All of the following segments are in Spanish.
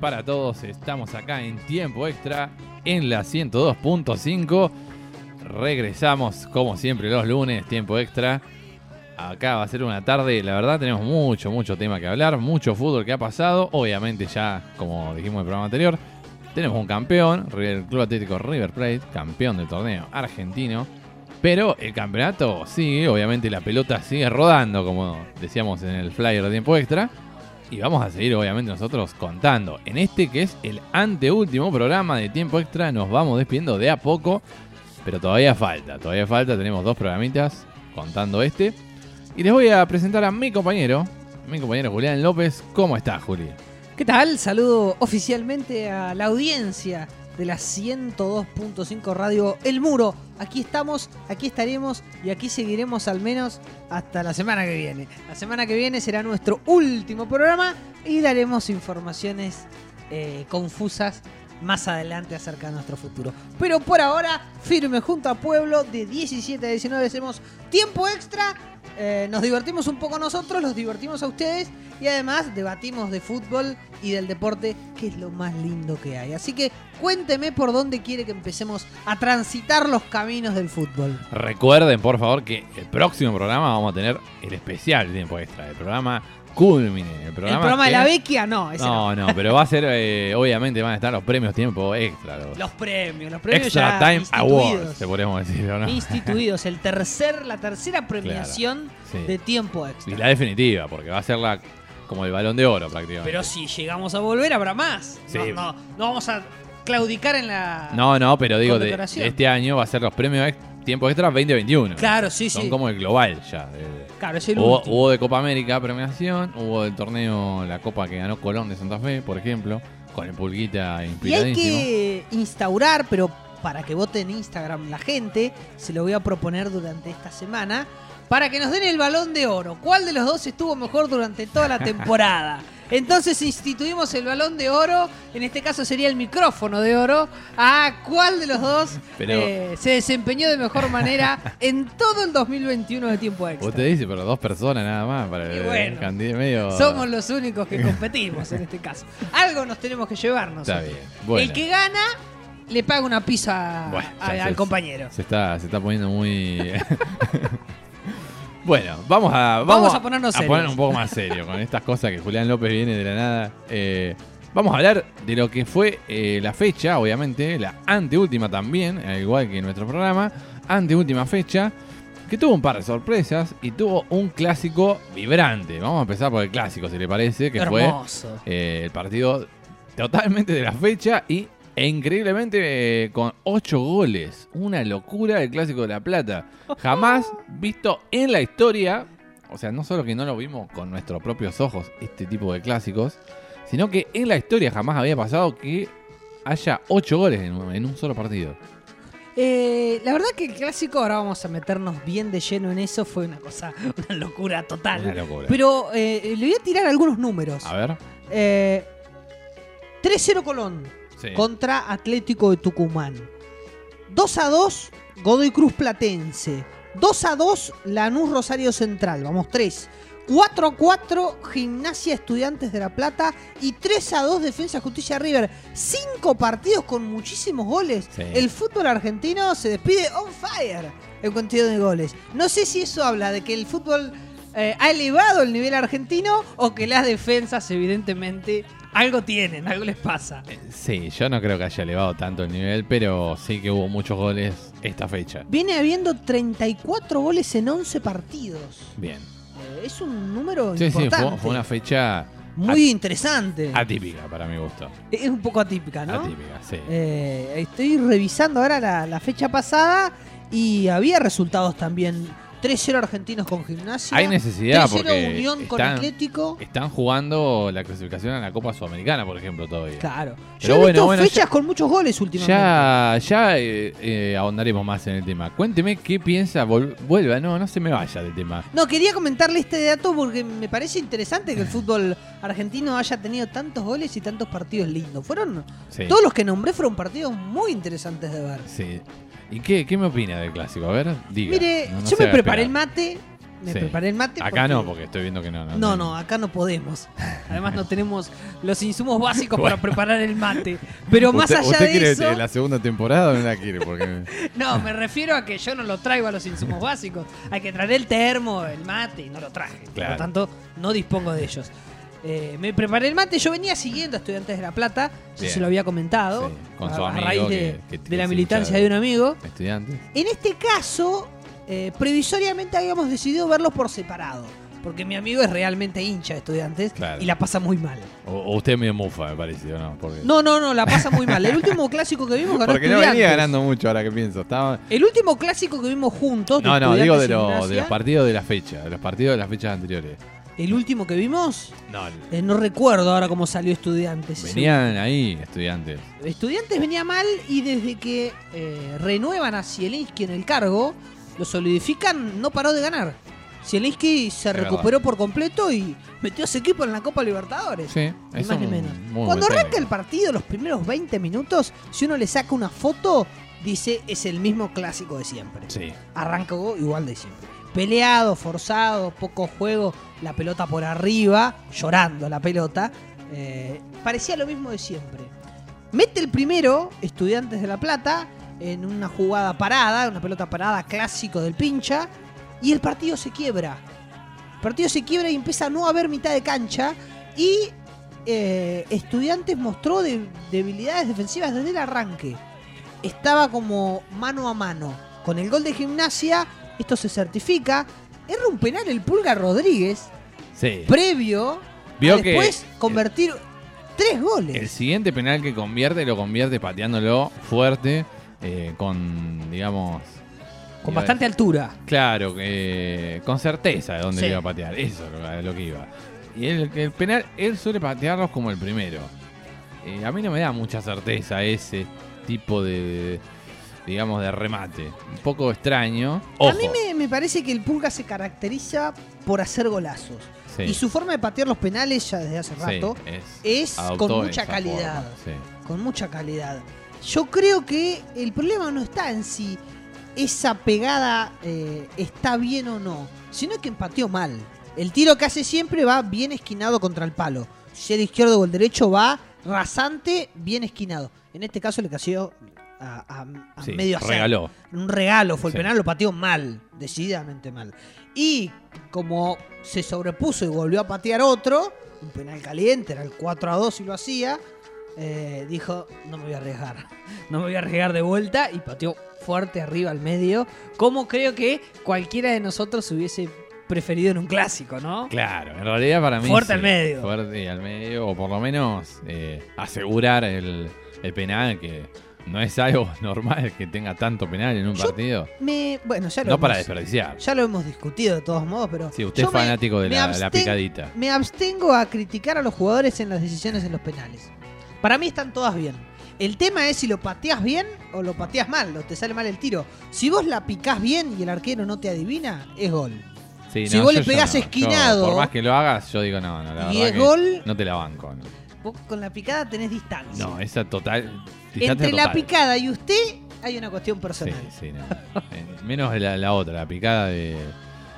para todos. Estamos acá en tiempo extra en la 102.5. Regresamos como siempre los lunes, tiempo extra. Acá va a ser una tarde, la verdad tenemos mucho, mucho tema que hablar, mucho fútbol que ha pasado. Obviamente ya, como dijimos en el programa anterior, tenemos un campeón, el Club Atlético River Plate, campeón del torneo argentino. Pero el campeonato sigue, obviamente la pelota sigue rodando, como decíamos en el flyer de tiempo extra. Y vamos a seguir, obviamente, nosotros contando. En este que es el anteúltimo programa de tiempo extra, nos vamos despidiendo de a poco. Pero todavía falta, todavía falta. Tenemos dos programitas contando este. Y les voy a presentar a mi compañero, mi compañero Julián López. ¿Cómo está, Juli? ¿Qué tal? Saludo oficialmente a la audiencia de la 102.5 Radio El Muro. Aquí estamos, aquí estaremos y aquí seguiremos al menos hasta la semana que viene. La semana que viene será nuestro último programa y daremos informaciones eh, confusas más adelante acerca de nuestro futuro. Pero por ahora, firme junto a Pueblo, de 17 a 19 hacemos tiempo extra. Eh, nos divertimos un poco nosotros, los divertimos a ustedes y además debatimos de fútbol y del deporte, que es lo más lindo que hay. Así que cuénteme por dónde quiere que empecemos a transitar los caminos del fútbol. Recuerden, por favor, que el próximo programa vamos a tener el especial de tiempo extra. El programa Culmine. El programa, El programa de la Vecchia, no, ese no. No, no, pero va a ser, eh, obviamente van a estar los premios tiempo extra. Los, Los premios, los premios Extra ya Time Awards, te podríamos decir, ¿o no? Instituidos, el tercer, la tercera premiación sí. de tiempo extra. Y la definitiva, porque va a ser la como el balón de oro prácticamente. Pero si llegamos a volver, habrá más. Sí. No, no, no vamos a claudicar en la. No, no, pero digo, de, este año va a ser los premios ex- tiempo extra 2021. Claro, sí, Son sí. como el global ya. Claro, es el hubo, último. hubo de Copa América premiación, hubo del torneo, la Copa que ganó Colón de Santa Fe, por ejemplo, con el Pulguita Y hay inspiradísimo. que instaurar, pero para que vote en Instagram la gente, se lo voy a proponer durante esta semana, para que nos den el balón de oro. ¿Cuál de los dos estuvo mejor durante toda la temporada? Entonces instituimos el balón de oro, en este caso sería el micrófono de oro, a cuál de los dos Pero- eh, se desempeñó de mejor manera en todo el 2021 de tiempo extra. Vos te dices, pero dos personas nada más para Y el bueno, medio. Somos los únicos que competimos en este caso. Algo nos tenemos que llevarnos. Está bien. Bueno. El que gana le paga una pizza Bueno, a- ya al se- compañero. Se está, se está poniendo muy. bueno, vamos a. Vamos a ponernos a poner un poco más serio con estas cosas que Julián López viene de la nada. Eh, vamos a hablar de lo que fue eh, la fecha, obviamente, la anteúltima también, al igual que en nuestro programa. Anteúltima fecha. Que tuvo un par de sorpresas y tuvo un clásico vibrante. Vamos a empezar por el clásico, si le parece, que fue Hermoso. eh, el partido totalmente de la fecha y e increíblemente eh, con 8 goles. Una locura el Clásico de la Plata. Jamás visto en la historia, o sea, no solo que no lo vimos con nuestros propios ojos, este tipo de clásicos, sino que en la historia jamás había pasado que haya 8 goles en un, en un solo partido. Eh, la verdad que el clásico, ahora vamos a meternos bien de lleno en eso, fue una cosa, una locura total. Una locura. Pero eh, le voy a tirar algunos números. A ver. Eh, 3-0 Colón Sí. contra Atlético de Tucumán. 2 a 2 Godoy Cruz Platense. 2 a 2 Lanús Rosario Central. Vamos 3. 4 a 4 Gimnasia Estudiantes de La Plata. Y 3 a 2 Defensa Justicia River. 5 partidos con muchísimos goles. Sí. El fútbol argentino se despide on fire en cuantía de goles. No sé si eso habla de que el fútbol eh, ha elevado el nivel argentino o que las defensas evidentemente algo tienen, algo les pasa. Sí, yo no creo que haya elevado tanto el nivel, pero sí que hubo muchos goles esta fecha. Viene habiendo 34 goles en 11 partidos. Bien. Eh, es un número Sí, sí, importante. fue, fue una fecha Muy interesante. atípica para mi gusto. Es un poco atípica, ¿no? Atípica, sí. Eh, estoy revisando ahora la, la fecha pasada y había resultados también. 3-0 argentinos con gimnasia. Hay necesidad 3-0 porque Unión con Atlético. Están jugando la clasificación a la Copa Sudamericana, por ejemplo, todavía. Claro. Pero Yo he bueno, visto bueno, fechas ya- con muchos goles últimamente. Ya, ya eh, eh, ahondaremos más en el tema. Cuénteme qué piensa, vuelva, no, no se me vaya del tema. No, quería comentarle este dato porque me parece interesante que el fútbol argentino haya tenido tantos goles y tantos partidos lindos. Fueron. Sí. Todos los que nombré fueron partidos muy interesantes de ver. Sí. ¿Y qué, qué me opina del clásico? A ver, diga. Mire, No, no yo me preparé el mate, me Sí. preparé el mate. Acá no, porque estoy viendo que no. No, No, no, acá no podemos. Además no tenemos los insumos básicos para preparar el mate. Pero más ¿Usted, allá usted de quiere eso, la segunda temporada o no la quiere? Porque no, me refiero a que yo no lo traigo a los insumos básicos. Hay que traer el termo, el mate, y no lo traje. Por Claro. lo tanto, no dispongo de ellos. Eh, me preparé el mate, yo venía siguiendo a Estudiantes de La Plata, ya Bien. se lo había comentado, Sí, con a, su a amigo raíz de, que- que- de la militancia de un amigo. estudiantes. En este caso, eh, previsoriamente habíamos decidido verlos por separado, porque mi amigo es realmente hincha de Estudiantes Claro. y la pasa muy mal. O, o usted es medio mufa, me parece, ¿o no? Porque, No, no, no, la pasa muy mal. El último clásico que vimos ganó porque no venía ganando mucho ahora que pienso. Estaba... El último clásico que vimos juntos. No, no, digo de, lo- de los partidos de la fecha, de los partidos de las fechas anteriores. El último que vimos, No, eh, no recuerdo ahora cómo salió Estudiantes. venían ahí estudiantes. Estudiantes venía mal y desde que eh, renuevan a Zielinski en el cargo, lo solidifican, no paró de ganar. Zielinski se Es recuperó por completo y metió a ese equipo en la Copa Libertadores. Sí, Ni más ni menos. Cuando arranca el partido, los primeros 20 minutos, si uno le saca una foto, dice es el mismo clásico de siempre. Sí, Arrancó igual de siempre. Peleado, forzado, poco juego, la pelota por arriba, llorando la pelota. Eh, parecía lo mismo de siempre. Mete el primero, Estudiantes de La Plata, en una jugada parada, una pelota parada clásico del pincha, y el partido se quiebra. El partido se quiebra y empieza a no haber mitad de cancha, y eh, Estudiantes mostró de- debilidades defensivas desde el arranque. Estaba como mano a mano. Con el gol de gimnasia, esto se certifica. Erra un penal el Pulga Rodríguez, sí. previo Vio a que después convertir tres goles. El siguiente penal que convierte, lo convierte pateándolo fuerte, eh, con, digamos... con bastante altura. Claro, eh, con certeza de dónde Sí. le iba a patear. Eso es lo, lo que iba. Y el, el penal, él suele patearlos como el primero. Eh, a mí no me da mucha certeza ese tipo de, digamos, de remate. Un poco extraño. Ojo. A mí me, me parece que el Pulga se caracteriza por hacer golazos. Sí, Y su forma de patear los penales ya desde hace sí, rato es- con mucha calidad. sí. Con mucha calidad. Yo creo que el problema no está en si esa pegada eh, está bien o no, sino que empateó mal. El tiro que hace siempre va bien esquinado contra el palo. Si el izquierdo o el derecho va rasante, bien esquinado. En este caso le cayó a, a- a Sí, medio hacer. regaló. Un regalo fue el Sí. penal, lo pateó mal, decididamente mal. Y como se sobrepuso y volvió a patear otro, un penal caliente, era el 4 a 2 y lo hacía, eh, dijo, no me voy a arriesgar, no me voy a arriesgar de vuelta y pateó fuerte arriba al medio, como creo que cualquiera de nosotros hubiese preferido en un clásico, ¿no? Claro, en realidad para mí. Fuerte sí, al medio. Fuerte al medio, o por lo menos eh, asegurar el, el penal, que no es algo normal que tenga tanto penal en un Yo partido. Me, bueno, ya lo No para desperdiciar. Ya lo hemos discutido de todos modos, pero. Sí, usted es fanático de me la, la absten- picadita. Me abstengo a criticar a los jugadores en las decisiones en los penales. Para mí están todas bien. El tema es si lo pateas bien o lo pateas mal, o te sale mal el tiro. Si vos la picás bien y el arquero no te adivina, es gol. Sí, si no, vos le yo pegás no. esquinado- Yo, por más que lo hagas, yo digo no, no, la Y verdad es que gol- no te la banco. No, Vos con la picada tenés distancia. No, esa total. distancia Entre la total. picada y usted hay una cuestión Sí, personal. sí, no. Eh, Menos la, la otra, la picada de.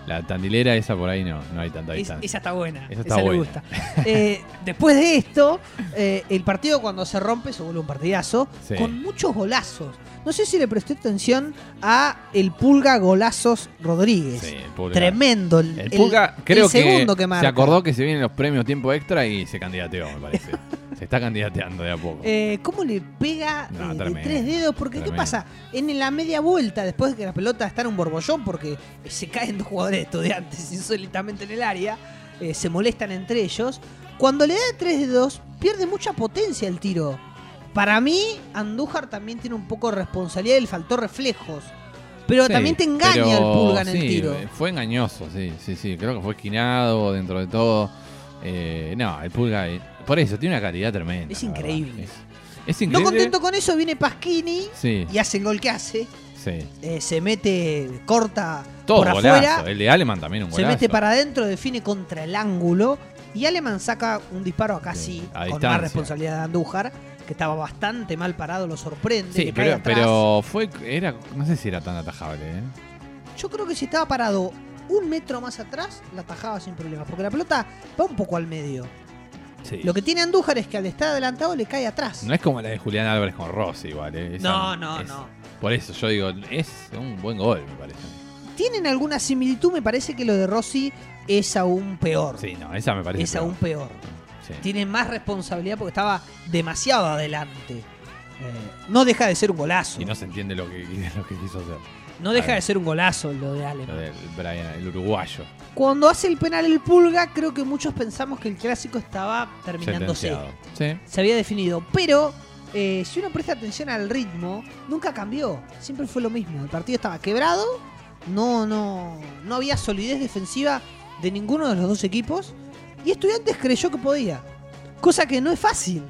La tandilera, esa por ahí no, no hay tanta Es- distancia. esa está buena. Esa está le buena. gusta. Eh, después de esto, eh, el partido cuando se rompe se vuelve un partidazo Sí. con muchos golazos. No sé si le presté atención a el Pulga Golazos Rodríguez. Sí, el Pulga. Tremendo. El, El Pulga, el creo segundo que, que, se acordó que se vienen los premios tiempo extra y se candidateó, me parece. se está candidateando de a poco. Eh, ¿Cómo le pega No, eh, de tres dedos? Porque ¿qué pasa? En la media vuelta, después de que la pelota está en un borbollón, porque se caen dos jugadores de estudiantes insólitamente en el área, eh, se molestan entre ellos. Cuando le da tres dedos, pierde mucha potencia el tiro. Para mí, Andújar también tiene un poco de responsabilidad y le faltó reflejos. Pero Sí, también te engaña pero el pulga en el tiro. Fue engañoso, sí, sí, sí. Creo que fue esquinado dentro de todo. Eh, no, el pulga. eh, por eso, tiene una calidad tremenda. Es increíble. Es, es No increíble. contento con eso, viene Pasquini Sí, y hace el gol que hace. Eh, se mete, corta Todo por golazo. afuera. El de Aleman también un Se golazo. mete para adentro, define contra el ángulo. Y Aleman saca un disparo acá Sí, con más responsabilidad de Andújar, que estaba bastante mal parado, lo sorprende. Sí, cae pero, atrás. pero fue. Era, no sé si era tan atajable, ¿eh? Yo creo que si estaba parado un metro más atrás, la atajaba sin problema. Porque la pelota va un poco al medio. Sí. Lo que tiene Andújar es que al estar adelantado le cae atrás. No es como la de Julián Álvarez con Rossi, igual. eh. Esa- no, no, es- no. Por eso yo digo, es un buen gol, me parece. Tienen alguna similitud, me parece que lo de Rossi es aún peor. Sí, no, esa me parece. es peor. aún peor. Sí. Tiene más responsabilidad porque estaba demasiado adelante. Eh, no deja de ser un golazo. Y no se entiende lo que, lo que quiso hacer. No deja de ser un golazo lo de Lo Allen. del Brian, el uruguayo. Cuando hace el penal el Pulga, creo que muchos pensamos que el clásico estaba terminándose. Sí. Se había definido. Pero eh, si uno presta atención al ritmo, nunca cambió. Siempre fue lo mismo. El partido estaba quebrado. No, no, no había solidez defensiva de ninguno de los dos equipos. Y Estudiantes creyó que podía. Cosa que no es fácil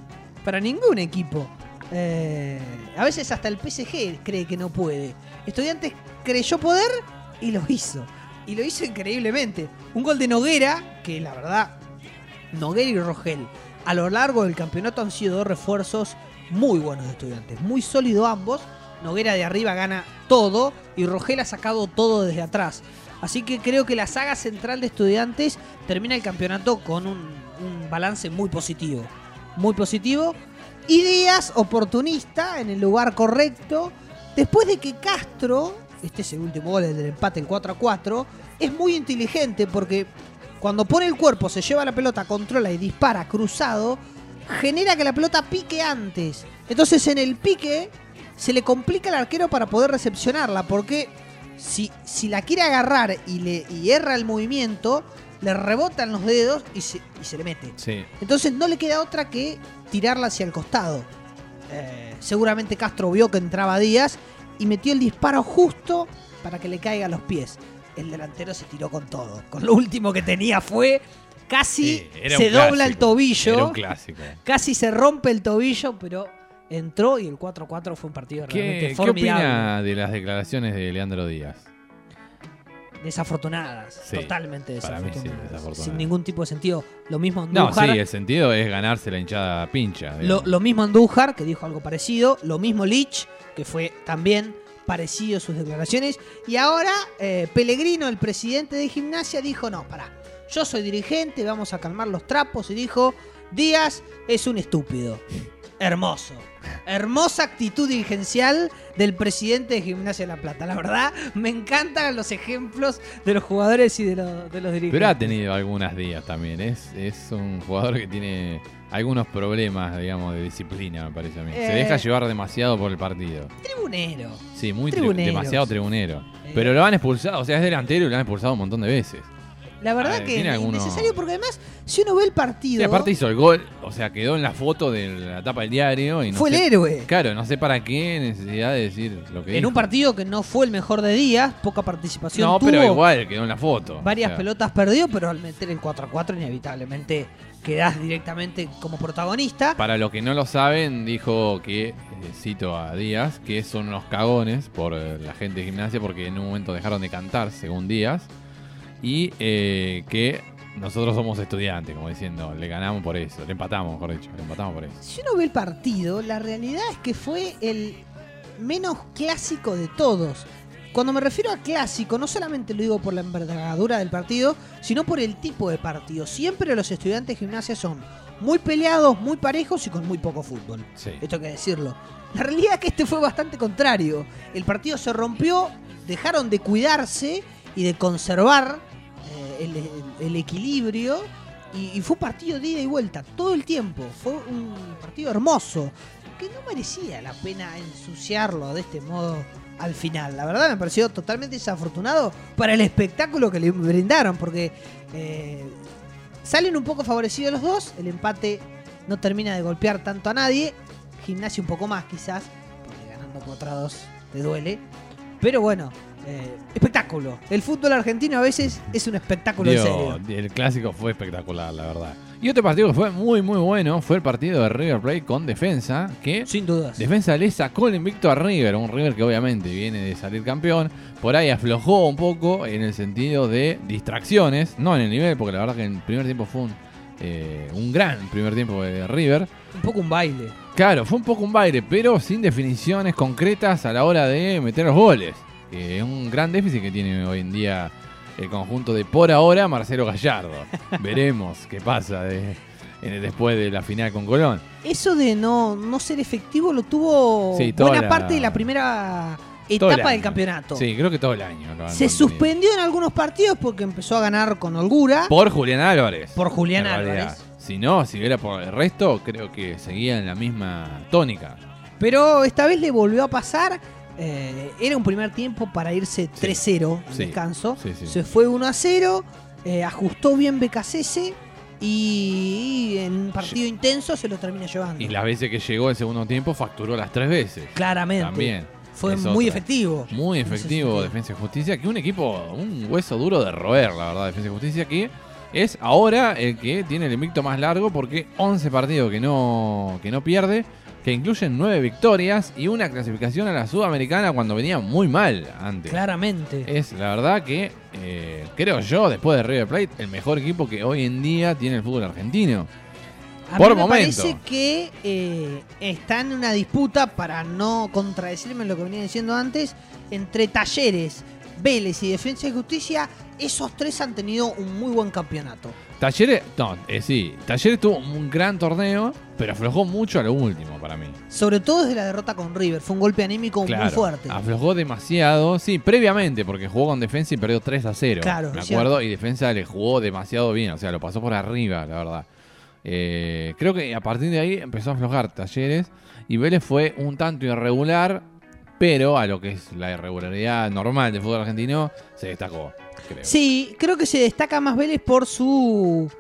para ningún equipo. Eh, a veces hasta el PSG cree que no puede. Estudiantes creyó poder y lo hizo. Y lo hizo increíblemente. Un gol de Noguera, que la verdad, Noguera y Rogel, a lo largo del campeonato han sido dos refuerzos muy buenos de estudiantes. Muy sólidos ambos. Noguera de arriba gana todo y Rogel ha sacado todo desde atrás. Así que creo que la saga central de estudiantes termina el campeonato con un, balance muy positivo. Muy positivo. Y Díaz, oportunista, en el lugar correcto. Después de que Castro, este es el último gol el del empate, el 4 a 4, es muy inteligente porque cuando pone el cuerpo, se lleva la pelota, controla y dispara cruzado, genera que la pelota pique antes. Entonces en el pique se le complica al arquero para poder recepcionarla porque si, si la quiere agarrar y, le, y erra el movimiento, le rebotan los dedos y se, y se le mete. Sí. Entonces no le queda otra que tirarla hacia el costado. Eh, seguramente Castro vio que entraba Díaz y metió el disparo justo para que le caiga a los pies. El delantero se tiró con todo. Con lo último que tenía fue casi Sí, se dobla clásico. el tobillo. Era un clásico. Casi se rompe el tobillo, pero entró y el 4-4 fue un partido realmente ¿Qué, ¿Qué formidable. opina de las declaraciones de Leandro Díaz? Desafortunadas, Sí, totalmente para mí sí, desafortunadas. desafortunadas. Sin ningún tipo de sentido. Lo mismo No, Andújar. sí, el sentido es ganarse la hinchada pincha. Lo, lo mismo Andújar, que dijo algo parecido. Lo mismo Lich, que fue también parecido sus declaraciones. Y ahora eh, Pellegrino, el presidente de gimnasia, dijo, no, pará, yo soy dirigente, vamos a calmar los trapos. Y dijo, Díaz es un estúpido. Hermoso. Hermosa actitud dirigencial del presidente de Gimnasia de La Plata. La verdad, me encantan los ejemplos de los jugadores y de, los- de los dirigentes. Pero ha tenido algunas días también. Es, es un jugador que tiene algunos problemas, digamos, de disciplina, me parece a mí. Se Eh. deja llevar demasiado por el partido. Tribunero. Sí, muy tri- demasiado tribunero. Eh. Pero lo han expulsado, o sea, es delantero y lo han expulsado un montón de veces. La verdad Ah, que es innecesario porque además, si uno ve el partido, Sí, aparte hizo el gol, o sea, quedó en la foto de la tapa del diario y no fue sé- el héroe. Claro, no sé para qué necesidad de decir lo que En dijo. un partido que no fue el mejor de días, poca participación No, tuvo, pero igual quedó en la foto. varias O sea, pelotas perdió, pero al meter el 4 a 4 inevitablemente quedás directamente como protagonista. Para los que no lo saben, dijo que, eh, cito a Díaz, que son unos cagones por eh, la gente de gimnasia porque en un momento dejaron de cantar, según Díaz, y eh, que nosotros somos estudiantes, como diciendo, le ganamos por eso, le empatamos, mejor dicho, le empatamos por eso. Si uno ve el partido, la realidad es que fue el menos clásico de todos. Cuando me refiero a clásico, no solamente lo digo por la envergadura del partido, sino por el tipo de partido. Siempre los estudiantes de gimnasia son muy peleados, muy parejos y con muy poco fútbol. Sí. Esto hay que decirlo. La realidad es que este fue bastante contrario. El partido se rompió, dejaron de cuidarse y de conservar el, equilibrio. Y, fue partido de ida y vuelta todo el tiempo. Fue un partido hermoso. Que no merecía la pena ensuciarlo de este modo al final. La verdad me pareció totalmente desafortunado para el espectáculo que le brindaron. Porque eh, salen un poco favorecidos los dos. El empate no termina de golpear tanto a nadie. Gimnasia un poco más quizás, porque ganando contra dos te duele. Pero bueno, eh, espectáculo. El fútbol argentino a veces es un espectáculo en serio. el clásico fue espectacular, la verdad. Y otro partido que fue muy, muy bueno fue el partido de River Plate con Defensa, que Sin dudas. Defensa le sacó el invicto a River, un River que obviamente viene de salir campeón. Por ahí aflojó un poco en el sentido de distracciones, no en el nivel, porque la verdad que el primer tiempo fue un, eh, un gran primer tiempo de River. Un poco un baile. Claro, fue un poco un baile, pero sin definiciones concretas a la hora de meter los goles. Es un gran déficit que tiene hoy en día el conjunto de por ahora Marcelo Gallardo. Veremos qué pasa de- en- después de la final con Colón. Eso de no, no ser efectivo lo tuvo Sí, buena la- parte de la primera el etapa del campeonato. Sí, creo que todo el año. Se suspendió en algunos partidos porque empezó a ganar con holgura. Por Julián Álvarez. Por Julián. Álvarez. Si no, si era por el resto, creo que seguía en la misma tónica. Pero esta vez le volvió a pasar. Eh, era un primer tiempo para irse 3-0 al Sí. descanso. Sí. Se fue 1-0. eh, ajustó bien BKCS. Y en un partido intenso se lo termina llevando. Y las veces que llegó el segundo tiempo facturó las tres veces. Claramente. También. Fue Es muy otra. efectivo. Muy efectivo. Defensa y Justicia, que un equipo, un hueso duro de roer, la verdad, Defensa y Justicia, que es ahora el que tiene el invicto más largo porque 11 partidos que no, que no pierde, que incluyen 9 victorias y una clasificación a la Sudamericana cuando venía muy mal antes. Claramente. Es la verdad que, eh, creo yo, después de River Plate, el mejor equipo que hoy en día tiene el fútbol argentino. A por mí me momento. parece que eh, está en una disputa, para no contradecirme lo que venía diciendo antes, entre Talleres, Vélez y Defensa y Justicia. Esos tres han tenido un muy buen campeonato. Talleres, no, eh, sí, Talleres tuvo un gran torneo, pero aflojó mucho a lo último para mí. Sobre todo desde la derrota con River. Fue un golpe anímico Claro, muy fuerte. Aflojó demasiado, sí, previamente, porque jugó con defensa y perdió 3 a 0. Claro, Me acuerdo, y defensa le jugó demasiado bien, o sea, lo pasó por arriba, la verdad. Eh, creo que a partir de ahí empezó a aflojar Talleres y Vélez fue un tanto irregular, pero a lo que es la irregularidad normal del fútbol argentino se destacó, creo. Sí, creo que se destaca más Vélez por su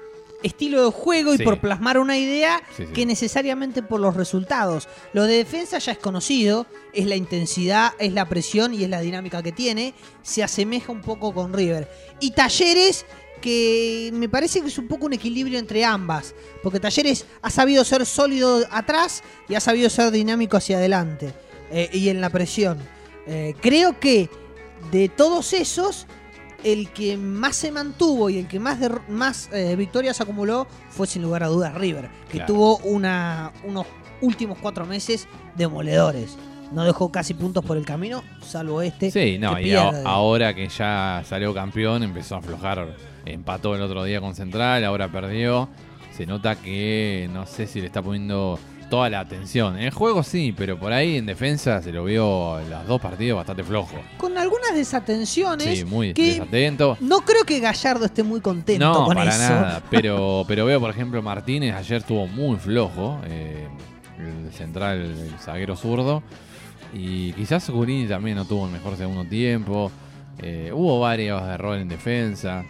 estilo de juego y Sí. por plasmar una idea Sí, sí. que necesariamente por los resultados. Lo de defensa ya es conocido, es la intensidad, es la presión y es la dinámica que tiene. Se asemeja un poco con River. Y Talleres, que me parece que es un poco un equilibrio entre ambas, porque Talleres ha sabido ser sólido atrás y ha sabido ser dinámico hacia adelante eh, y en la presión. Eh, creo que de todos esos, el que más se mantuvo y el que más, más eh, victorias acumuló fue sin lugar a dudas River, que Claro. tuvo una, unos últimos cuatro meses demoledores. No dejó casi puntos por el camino, salvo este. Sí, no, que y a- ahora que ya salió campeón, empezó a aflojar. Empató el otro día con Central, ahora perdió. Se nota que no sé si le está poniendo toda la atención. En el juego sí, pero por ahí en defensa se lo vio los dos partidos bastante flojo. Con algunas desatenciones. Sí, muy que desatento. No creo que Gallardo esté muy contento No, con para eso. nada. Pero, pero veo, por ejemplo, Martínez ayer estuvo muy flojo. eh, el central, el zaguero zurdo. Y quizás Gurini también no tuvo el mejor segundo tiempo. Eh, hubo varios errores en defensa.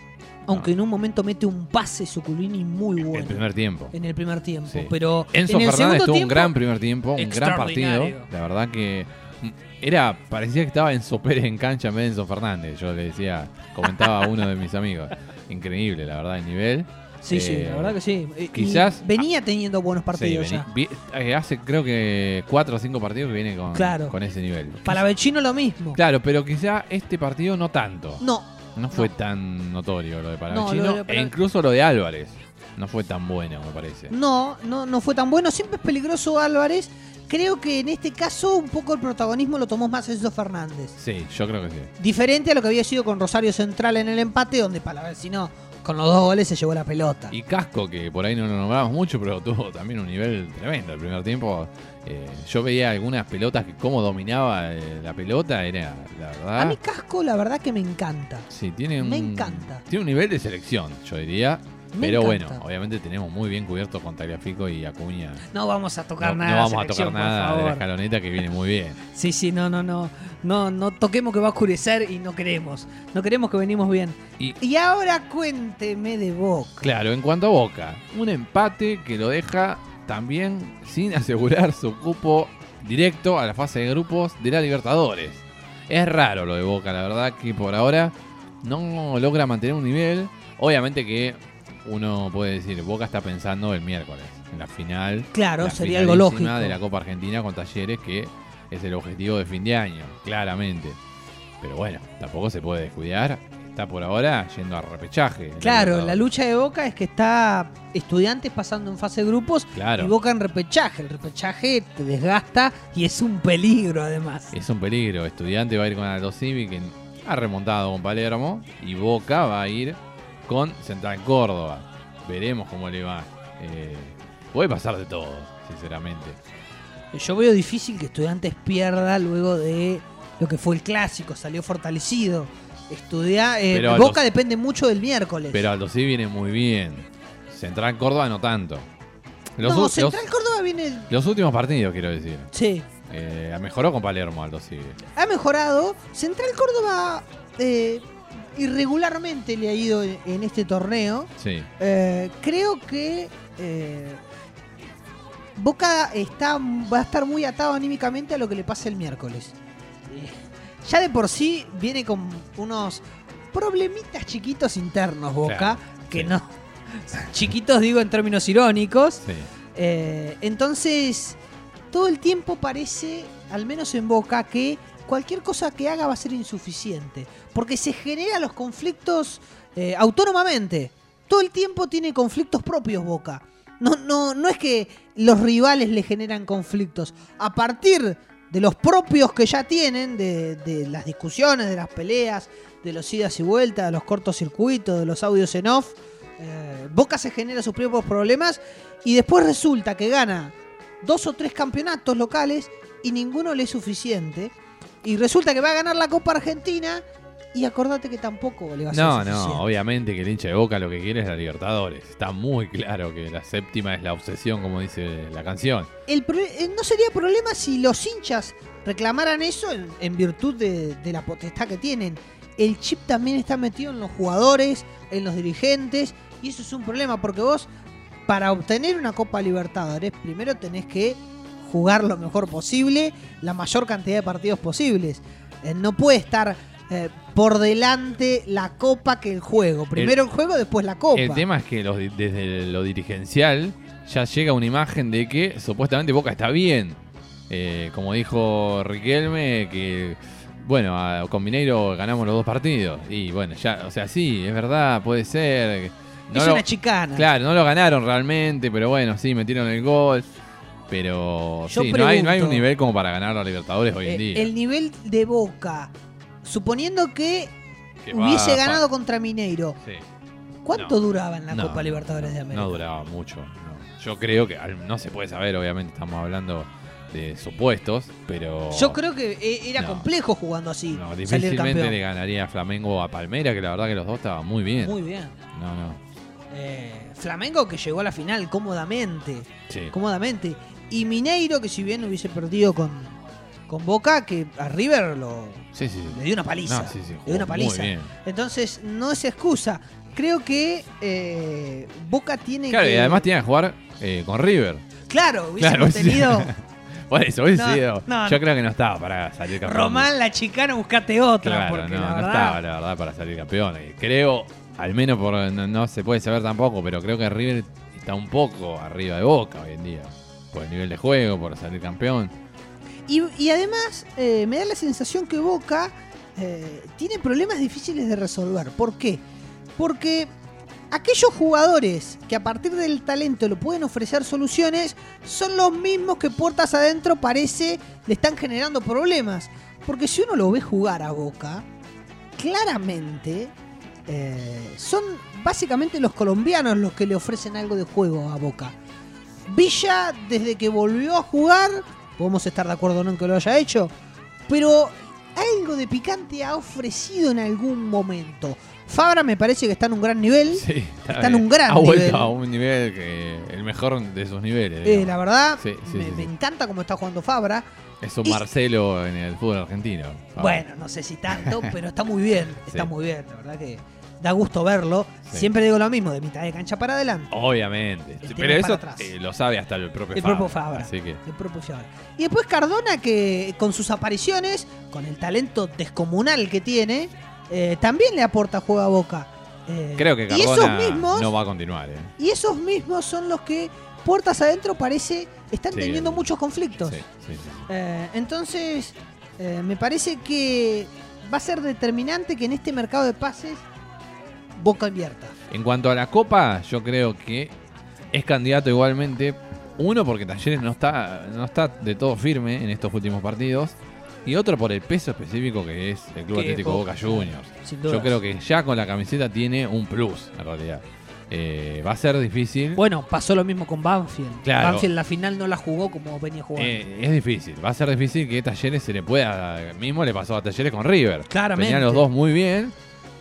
Aunque en un momento mete un pase Suculini muy bueno. El primer tiempo. en el primer tiempo. Sí. Pero Enzo en el Fernández tuvo un gran primer tiempo, un gran partido. La verdad que mm, era parecía que estaba Enzo Pérez en cancha en vez de Enzo Fernández. Yo le decía, comentaba a uno de mis amigos. Increíble, la verdad, el nivel. Sí, sí, Eh, la verdad que sí. Y quizás- venía teniendo buenos partidos Sí, ya. vi- eh, hace creo que cuatro o cinco partidos que viene con, Claro. con ese nivel. Palavecino lo mismo. Claro, pero quizá este partido no tanto. No, No fue no. tan notorio lo de No, Palavecino. lo de Pala- E incluso lo de Álvarez. No fue tan bueno, me parece. no, no, no fue tan bueno. Siempre es peligroso Álvarez. Creo que en este caso un poco el protagonismo lo tomó más Enzo Fernández. Sí, yo creo que sí. Diferente a lo que había sido con Rosario Central en el empate, donde Palavecino con los dos goles se llevó la pelota. Y Casco, que por ahí no lo nombramos mucho, pero tuvo también un nivel tremendo. El primer tiempo, eh, yo veía algunas pelotas que cómo dominaba eh, la pelota, era la verdad. A mí Casco la verdad que me encanta. Sí, tiene un, me encanta. Tiene un nivel de selección, yo diría. Me pero encanta. bueno, obviamente tenemos muy bien cubierto con Tagliafico y Acuña. No vamos a tocar No, nada. no vamos a tocar nada de la escaloneta que viene muy bien. Sí, sí, no, no, no. No, no toquemos que va a oscurecer y no queremos. No queremos que venimos bien. Y Y ahora cuénteme de Boca. claro, en cuanto a Boca, un empate que lo deja también sin asegurar su cupo directo a la fase de grupos de la Libertadores. Es raro lo de Boca, la verdad que por ahora no logra mantener un nivel. Obviamente que uno puede decir, Boca está pensando el miércoles, en la final. Claro, la sería algo lógico. de la Copa Argentina con Talleres, que es el objetivo de fin de año, claramente. Pero bueno, tampoco se puede descuidar. Está por ahora yendo a repechaje. Claro, la lucha de Boca es que está estudiantes pasando en fase de grupos Claro. y Boca en repechaje. El repechaje te desgasta y es un peligro además. Es un peligro. Estudiante va a ir con Aldo Civi, que ha remontado con Palermo y Boca va a ir con Central Córdoba. Veremos cómo le va. Eh, puede pasar de todo, sinceramente. Yo veo difícil que Estudiantes pierda luego de lo que fue el clásico, salió fortalecido. Estudia, eh, Pero Boca los- depende mucho del miércoles. Pero Aldo sí viene muy bien. Central Córdoba no tanto. Los, no, Central los- Córdoba viene. los últimos partidos, quiero decir. Sí, Eh, mejoró con Palermo Aldo sí. ha mejorado. Central Córdoba eh, irregularmente le ha ido en, en este torneo. Sí. Eh, creo que eh, Boca está, va a estar muy atado anímicamente a lo que le pase el miércoles. Eh, ya de por sí viene con unos problemitas chiquitos internos Boca, Claro, que sí. no... Chiquitos digo en términos irónicos. Sí. Eh, entonces, todo el tiempo parece, al menos en Boca, que cualquier cosa que haga va a ser insuficiente. Porque se generan los conflictos eh, autónomamente. Todo el tiempo tiene conflictos propios Boca. No, no, no es que los rivales le generan conflictos. A partir de los propios que ya tienen, de, las discusiones, de las peleas, de los idas y vueltas, de los cortocircuitos, de los audios en off, eh, Boca se genera sus propios problemas y después resulta que gana dos o tres campeonatos locales y ninguno le es suficiente. Y resulta que va a ganar la Copa Argentina y acordate que tampoco le va a ser No, suficiente. no, obviamente que el hincha de Boca lo que quiere es la Libertadores. Está muy claro que la séptima es la obsesión, como dice la canción. El pro- eh, no sería problema si los hinchas reclamaran eso en, en virtud de, de la potestad que tienen. El chip también está metido en los jugadores, en los dirigentes, y eso es un problema porque vos, para obtener una Copa Libertadores, primero tenés que jugar lo mejor posible, la mayor cantidad de partidos posibles. Eh, no puede estar eh, por delante la Copa que el juego. Primero el, juego, después la Copa. El tema es que los desde lo dirigencial ya llega una imagen de que supuestamente Boca está bien. Eh, como dijo Riquelme, que bueno, a- con Mineiro ganamos los dos partidos. Y bueno, ya, o sea, sí, es verdad, puede ser. No es lo- una chicana. Claro, no lo ganaron realmente, pero bueno, sí, metieron el gol. Pero Yo sí, no hay, no hay un nivel como para ganar la Libertadores hoy en Eh, día. el nivel de Boca, suponiendo que hubiese ganado contra Mineiro, Sí. ¿cuánto No. duraba en la No, Copa Libertadores de América? No duraba mucho. no. Yo creo que no se puede saber, obviamente estamos hablando de supuestos, pero Yo creo que eh, era complejo jugando así, no, difícilmente le ganaría a Flamengo a Palmera, que la verdad que los dos estaban muy bien. Muy bien. No, no. Eh, Flamengo que llegó a la final cómodamente, Sí. cómodamente. Y Mineiro que si bien hubiese perdido con, con Boca, que a River lo, Sí, sí. le dio una paliza. No, sí, sí, le dio una paliza. Entonces no es excusa. Creo que eh, Boca tiene Claro, que... y además tiene que jugar eh, con River. Claro, hubiésemos Claro, tenido... Por eso, hubiese No, sido- no, Yo creo que no estaba para salir campeón. Román, la chicana, buscate otra. Claro, porque no, la no estaba, la verdad, para salir campeón. Y creo, al menos por no, no se puede saber tampoco, pero creo que River está un poco arriba de Boca hoy en día. Por el nivel de juego, por salir campeón. Y, y además, eh, me da la sensación que Boca eh, tiene problemas difíciles de resolver. ¿Por qué? Porque aquellos jugadores que a partir del talento le pueden ofrecer soluciones son los mismos que puertas adentro parece le están generando problemas. Porque si uno lo ve jugar a Boca, claramente eh, son básicamente los colombianos los que le ofrecen algo de juego a Boca. Villa, desde que volvió a jugar, podemos estar de acuerdo o no en que lo haya hecho, pero algo de picante ha ofrecido en algún momento. Fabra me parece que está en un gran nivel. Sí, Está en un gran Ha vuelto nivel. a un nivel que el mejor de sus niveles. Eh, la verdad, Sí, sí, me, sí, me sí. encanta cómo está jugando Fabra. Es un y- Marcelo en el fútbol argentino. Bueno, no sé si tanto, pero está muy bien. Está muy bien, la verdad que da gusto verlo. Sí. Siempre digo lo mismo, de mitad de cancha para adelante. Obviamente. El tema Pero es eso eh, lo sabe hasta el propio El Fabra. propio Fabra. Así que El propio Fabra. Y después Cardona, que con sus apariciones, con el talento descomunal que tiene, eh, también le aporta juego a Boca. Eh, creo que y esos Cardona mismos, no va a continuar. ¿eh? y esos mismos son los que puertas adentro parece están Sí, teniendo el- muchos conflictos. Sí, sí, sí. Eh, entonces, eh, me parece que va a ser determinante que en este mercado de pases Boca invierta. En cuanto a la Copa, yo creo que es candidato igualmente. Uno, porque Talleres no está, no está de todo firme en estos últimos partidos. y otro por el peso específico que es el Club Atlético Boca, Boca Juniors. Yo creo que ya con la camiseta tiene un plus, en realidad. Eh, va a ser difícil. Bueno, pasó lo mismo con Banfield. Claro. Banfield la final no la jugó como venía jugando. Eh, es difícil, va a ser difícil que Talleres se le pueda. Mismo le pasó a Talleres con River. Claramente. Venían los dos muy bien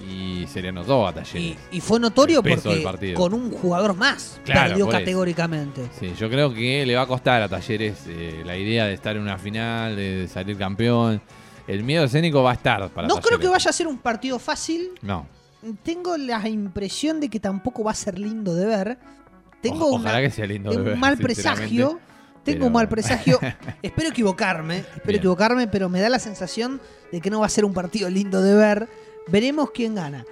y se le anotó a Talleres. y fue notorio porque con un jugador más Claro, perdió categóricamente. Sí, yo creo que le va a costar a Talleres eh, la idea de estar en una final, de salir campeón. El miedo escénico va a estar para No creo que vaya a ser un partido fácil. No. Tengo la impresión de que tampoco va a ser lindo de ver. Tengo O- una- ojalá que sea lindo de un ver, mal sinceramente. presagio. Tengo pero- un mal presagio. espero equivocarme. Espero Bien. equivocarme, pero me da la sensación de que no va a ser un partido lindo de ver. Veremos quién gana.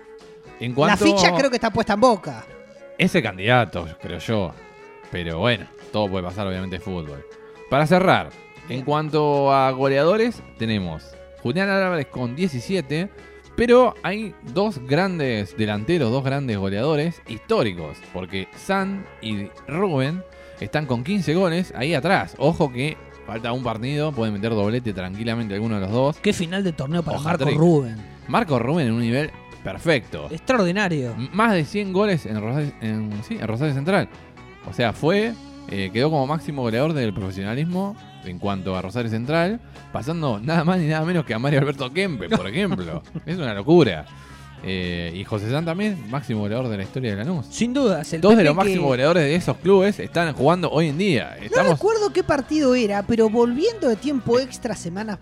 En cuanto La ficha creo que está puesta en boca. Ese candidato, creo yo. Pero bueno, todo puede pasar, obviamente, es fútbol. Para cerrar, Bien. en cuanto a goleadores, tenemos Julián Álvarez con 17. Pero hay dos grandes delanteros, dos grandes goleadores históricos. Porque San y Rubén están con 15 goles ahí atrás. Ojo que falta un partido, pueden meter doblete tranquilamente alguno de los dos. Qué final de torneo para Marco. Rubén. Marco Rubén en un nivel perfecto. Extraordinario. Más de 100 goles en Rosario, en, sí, en Rosario Central. O sea, fue. eh, quedó como máximo goleador del profesionalismo en cuanto a Rosario Central, pasando nada más ni nada menos que a Mario Alberto Kempe, por ejemplo. es una locura. Eh, y José San también, máximo goleador de la historia de Lanús. Sin dudas. El Dos de los que- máximos goleadores de esos clubes están jugando hoy en día. No Estamos. recuerdo qué partido era, pero volviendo de tiempo extra semanas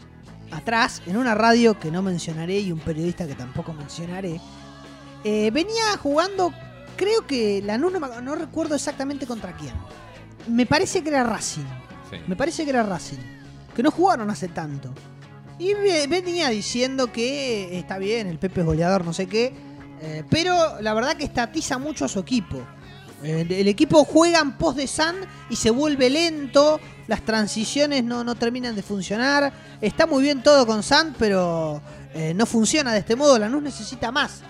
atrás, en una radio que no mencionaré y un periodista que tampoco mencionaré, eh, venía jugando, creo que la no, no recuerdo exactamente contra quién. Me parece que era Racing. Sí. Me parece que era Racing. Que no jugaron hace tanto. Y ve- venía diciendo que está bien, el Pepe es goleador, no sé qué. eh, pero la verdad que estatiza mucho a su equipo. Eh, el equipo juega en pos de San y se vuelve lento. Las transiciones no, no terminan de funcionar. Está muy bien todo con San, pero eh, no funciona de este modo. Lanús necesita más.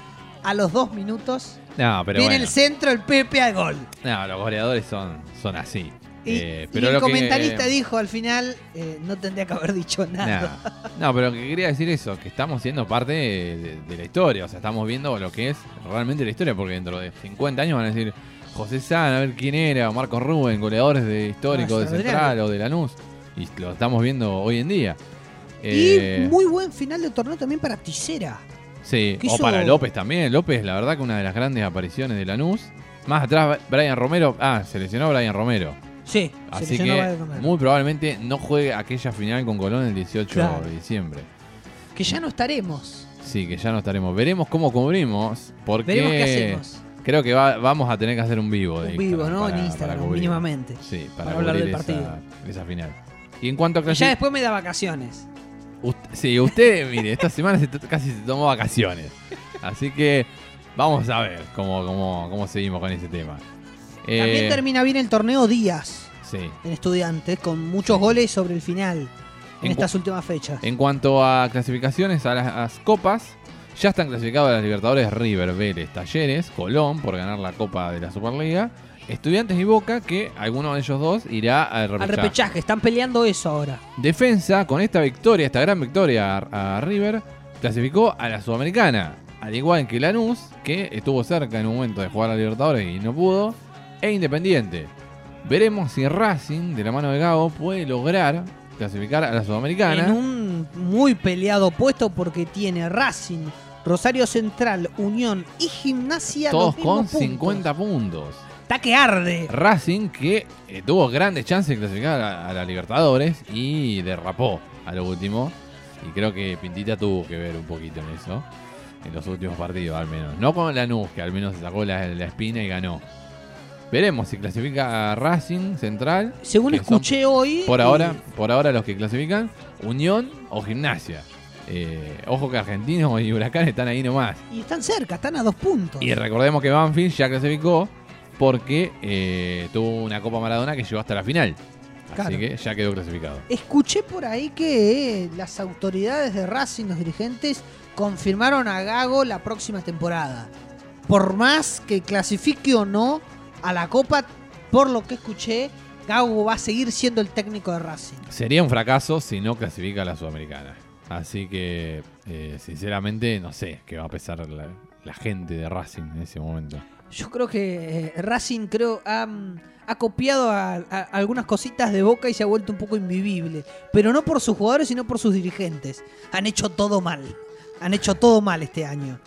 A los dos minutos No, pero viene bueno. el centro, el Pepe al gol. No, los goleadores son, son así. Y, Eh, y pero el lo que- comentarista dijo al final, eh, no tendría que haber dicho nada. No, pero que quería decir eso, que estamos siendo parte de, de la historia, o sea, estamos viendo lo que es realmente la historia, porque dentro de 50 años van a decir José San, a ver quién era, o Marco Rubén, goleadores de histórico Ah, de. Central o de Lanús, y lo estamos viendo hoy en día. Y Eh, muy buen final de torneo también para Tisera. sí, o hizo- para López también, López, la verdad que una de las grandes apariciones de Lanús. Más atrás, Brian Romero, ah, se lesionó Brian Romero. Sí, Así que muy probablemente no juegue aquella final con Colón el 18 Claro. de diciembre. Que ya no estaremos. Sí, que ya no estaremos. Veremos cómo cubrimos, porque Veremos qué hacemos. Creo que va- vamos a tener que hacer un vivo. de Un vivo, ¿no? para- en Instagram, mínimamente. Sí, para, para hablar del esa, partido. esa final. Y en cuanto a Y ya después me da vacaciones. Sí, usted, mire, esta semana se casi se tomó vacaciones. Así que vamos a ver cómo, cómo, cómo seguimos con ese tema. También Eh, termina bien el torneo Díaz sí. en Estudiantes, con muchos goles sobre el final en, En estas últimas fechas. En cuanto a clasificaciones a las, a las copas, ya están clasificados a las Libertadores River, Vélez, Talleres, Colón por ganar la Copa de la Superliga, Estudiantes y Boca, que alguno de ellos dos irá al Al repechaje. repechaje, están peleando eso ahora. Defensa, con esta victoria, esta gran victoria a, a River, clasificó a la Sudamericana, al igual que Lanús, que estuvo cerca en un momento de jugar a Libertadores y no pudo, e Independiente. Veremos si Racing, de la mano de Gago, puede lograr clasificar a la Sudamericana. En un muy peleado puesto porque tiene Racing, Rosario Central, Unión y Gimnasia Todos con puntos. 50 puntos. Está que arde. Racing que eh, tuvo grandes chances de clasificar a, a la Libertadores y derrapó a lo último. Y creo que Pintita tuvo que ver un poquito en eso. En los últimos partidos al menos. No con Lanús, que al menos se sacó la, la espina y ganó. Veremos si clasifica a Racing Central. Según escuché hoy. por eh, ahora, por ahora los que clasifican, Unión o Gimnasia. Eh, ojo que Argentinos y Huracán están ahí nomás. Y están cerca, están a dos puntos. Y recordemos que Banfield ya clasificó porque eh, tuvo una Copa Maradona que llegó hasta la final. Así que ya quedó clasificado. Escuché por ahí que eh, las autoridades de Racing, los dirigentes, confirmaron a Gago la próxima temporada. Por más que clasifique o no a la Copa, por lo que escuché, Gago va a seguir siendo el técnico de Racing. Sería un fracaso si no clasifica a la Sudamericana. Así que, eh, sinceramente, no sé qué va a pesar la, la gente de Racing en ese momento. Yo creo que eh, Racing creo ha, ha copiado a, a algunas cositas de Boca y se ha vuelto un poco invivible. Pero no por sus jugadores, sino por sus dirigentes. Han hecho todo mal. Han hecho todo mal este año.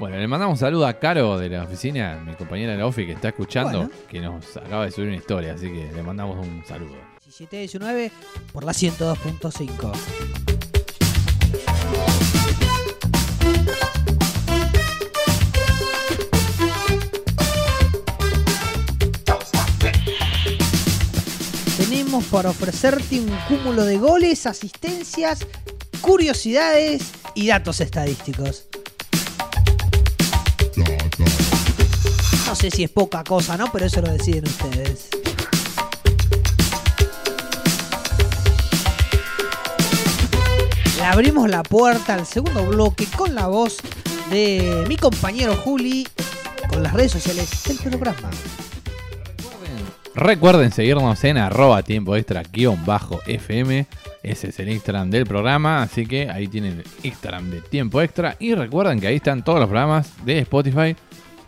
Bueno, le mandamos un saludo a Caro de la oficina, mi compañera de la OFI que está escuchando, Bueno. que nos acaba de subir una historia, así que le mandamos un saludo. 17-19 por la 102.5. Para ofrecerte un cúmulo de goles, asistencias, curiosidades y datos estadísticos. No sé si es poca cosa, ¿no? Pero eso lo deciden ustedes. Le abrimos la puerta al segundo bloque con la voz de mi compañero Juli con las redes sociales del programa. Recuerden seguirnos en arroba tiempo extra guion bajo FM. Ese es el Instagram del programa, así que ahí tienen el Instagram de tiempo extra. Y recuerden que ahí están todos los programas de Spotify,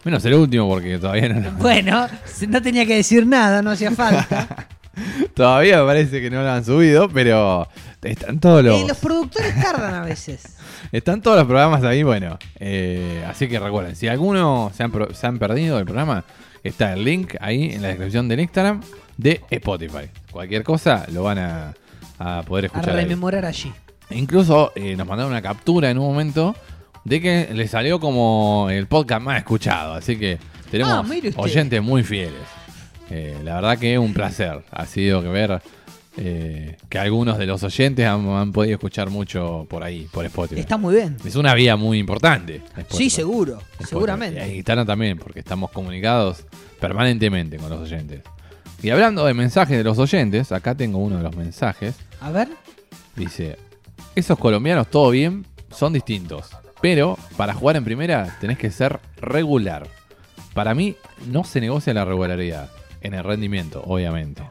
menos el último porque todavía no, Bueno, no tenía que decir nada, no hacía falta. todavía me parece que no lo han subido, pero están todos los, Eh, los productores tardan a veces. están todos los programas ahí, bueno. eh, así que recuerden, si alguno se han, se han perdido del programa, está el link ahí en la descripción del Instagram de Spotify. Cualquier cosa lo van a, a poder A escuchar. ahí. rememorar allí. Incluso eh, nos mandaron una captura en un momento de que le salió como el podcast más escuchado. Así que tenemos Ah, oyentes muy fieles. Eh, la verdad que es un placer. Ha sido que ver eh, que algunos de los oyentes han, han podido escuchar mucho por ahí, por Spotify. Está muy bien. Es una vía muy importante. Spotify. Sí, seguro, Spotify. Y seguramente. ahí Instagram también, porque estamos comunicados permanentemente con los oyentes. Y hablando de mensajes de los oyentes, acá tengo uno de los mensajes. A ver, Dice, esos colombianos todo bien, son distintos. Pero para jugar en primera tenés que ser regular. Para mí no se negocia la regularidad. En el rendimiento, obviamente.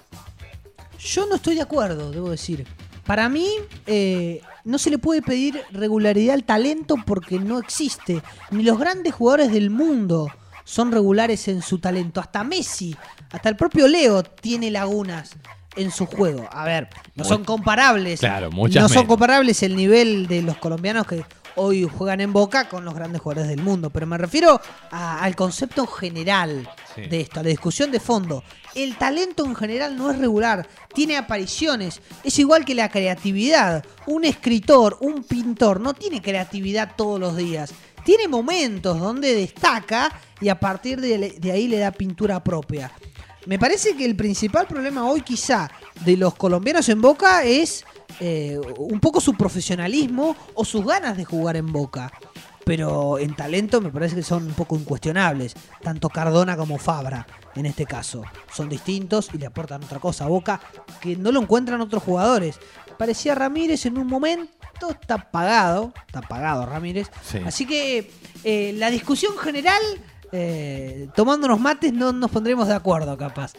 Yo no estoy de acuerdo, debo decir. Para mí, eh, no se le puede pedir regularidad al talento porque no existe. Ni los grandes jugadores del mundo son regulares en su talento. Hasta Messi, hasta el propio Leo tiene lagunas en su juego. A ver, no Muy- son comparables. Claro, muchas No son menos. comparables el nivel de los colombianos que hoy juegan en Boca con los grandes jugadores del mundo. Pero me refiero a- al concepto general De esto, a la discusión de fondo. El talento en general no es regular, tiene apariciones, es igual que la creatividad. Un escritor, un pintor, no tiene creatividad todos los días. Tiene momentos donde destaca y a partir de, de ahí le da pintura propia. Me parece que el principal problema hoy quizá de los colombianos en Boca es eh, un poco su profesionalismo o sus ganas de jugar en Boca. Pero en talento me parece que son un poco incuestionables. Tanto Cardona como Fabra, en este caso. Son distintos y le aportan otra cosa a Boca que no lo encuentran otros jugadores. Parecía Ramírez en un momento, está apagado. Está apagado Ramírez. Sí. Así que eh, la discusión general, eh, tomando unos mates, no nos pondremos de acuerdo, capaz.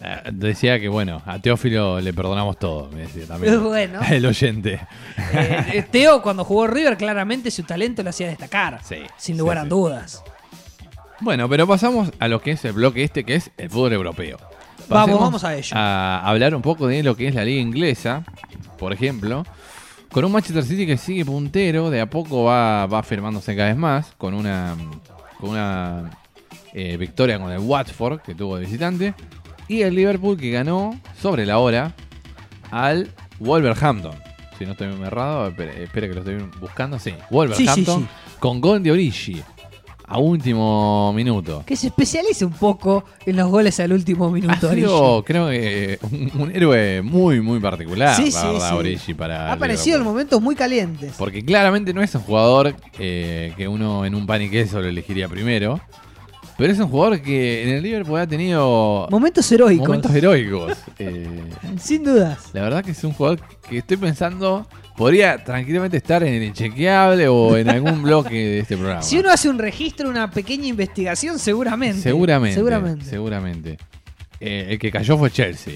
Eh, decía que, bueno, a Teófilo le perdonamos todo, me decía también. Bueno. El oyente. Eh, Teo, cuando jugó River, claramente su talento lo hacía destacar. Sí, Sin lugar sí, a dudas. Bueno, pero pasamos a lo que es el bloque este, que es el fútbol europeo. Vamos, vamos a ello. A hablar un poco de lo que es la liga inglesa, por ejemplo. Con un Manchester City que sigue puntero, de a poco va, va firmándose cada vez más, con una, con una eh, victoria con el Watford, que tuvo de visitante. Y el Liverpool que ganó sobre la hora al Wolverhampton. Si no estoy errado, espere que lo estoy buscando. Sí, Wolverhampton sí. con gol de Origi a último minuto. Que se especialice un poco en los goles al último Ha minuto. sido, creo que, un, un héroe muy, muy particular, Sí, la sí. Origi para Ha aparecido en momentos muy calientes. Porque claramente no es un jugador eh, que uno en un pan y queso lo elegiría primero. Pero es un jugador que en el Liverpool ha tenido Momentos heroicos. momentos heroicos. Eh, Sin dudas. la verdad que es un jugador que estoy pensando podría tranquilamente estar en el inchequeable o en algún bloque de este programa. Si uno hace un registro, una pequeña investigación, seguramente. Seguramente. Seguramente. Seguramente. Eh, el que cayó fue Chelsea.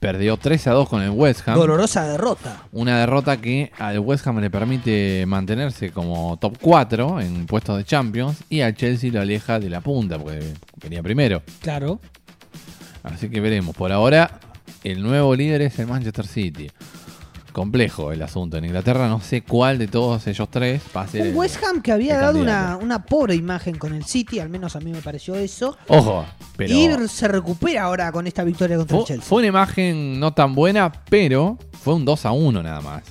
Perdió 3 a 2 con el West Ham. Dolorosa derrota. Una derrota que al West Ham le permite mantenerse como top 4 en puestos de Champions y al Chelsea lo aleja de la punta porque venía primero. Claro. Así que veremos. Por ahora, el nuevo líder es el Manchester City. Complejo el asunto. En Inglaterra no sé cuál de todos ellos tres va a ser Un West Ham que había dado una, una pobre imagen con el City, al menos a mí me pareció eso. Ojo, pero Y se recupera ahora con esta victoria contra el Chelsea. fue una imagen no tan buena, pero fue un 2 a 1 nada más.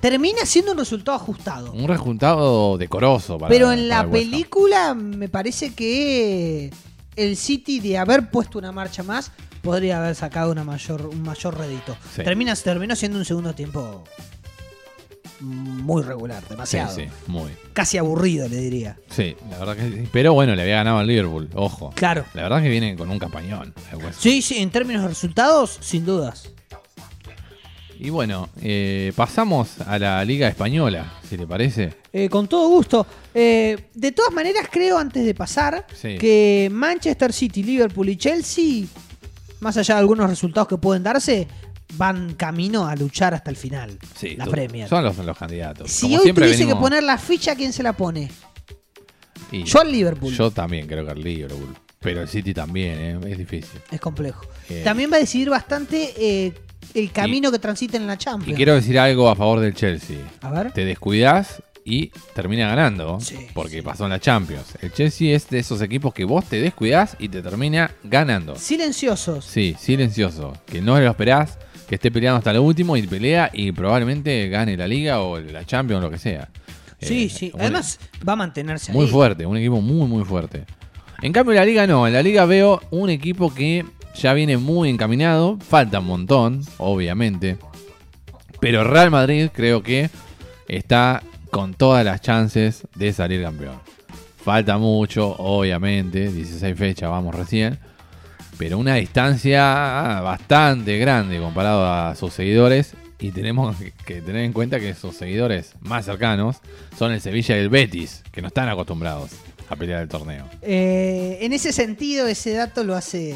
Termina siendo un resultado ajustado. Un resultado decoroso para Pero en para la película me parece que el City de haber puesto una marcha más podría haber sacado una mayor, un mayor rédito. Sí. Termina, terminó siendo un segundo tiempo muy regular, Sí, demasiado. sí, muy. Casi aburrido, le diría. Sí, la verdad que sí. Pero bueno, le había ganado al Liverpool, ojo. Claro. La verdad que viene con un campañón. Sí, sí, en términos de resultados, sin dudas. Y bueno, eh, pasamos a la Liga Española, si te parece. Eh, con todo gusto. Eh, de todas maneras, creo antes de pasar Sí. que Manchester City, Liverpool y Chelsea, más allá de algunos resultados que pueden darse, van camino a luchar hasta el final. Sí, la Premier. Son los, los candidatos. Si Como hoy siempre tuviese venimos- que poner la ficha, ¿quién se la pone? y Yo al Liverpool. Yo también creo que al Liverpool. Pero el City también, eh, es difícil. Es complejo. Eh. También va a decidir bastante eh, el camino que transita en la Y Champions. quiero decir algo a favor del Chelsea. A ver. Te descuidas y termina ganando. Sí, porque sí. pasó en la Champions. El Chelsea es de esos equipos que vos te descuidás y te termina ganando. Silenciosos. Sí, silencioso. Que no lo esperás, que esté peleando hasta lo último y pelea y probablemente gane la Liga o la Champions, lo que sea. Sí, Eh, sí. un- Además, va a mantenerse Muy ahí. fuerte, un equipo muy, muy fuerte. En cambio, en la Liga no. En la Liga veo un equipo que ya viene muy encaminado. Falta un montón, obviamente. Pero Real Madrid creo que está con todas las chances de salir campeón. Falta mucho, obviamente. 16 fechas, vamos recién. Pero una distancia bastante grande comparado a sus seguidores. Y tenemos que- tener en cuenta que sus seguidores más cercanos son el Sevilla y el Betis, que no están acostumbrados a pelear el torneo. Eh, en ese sentido, ese dato lo hace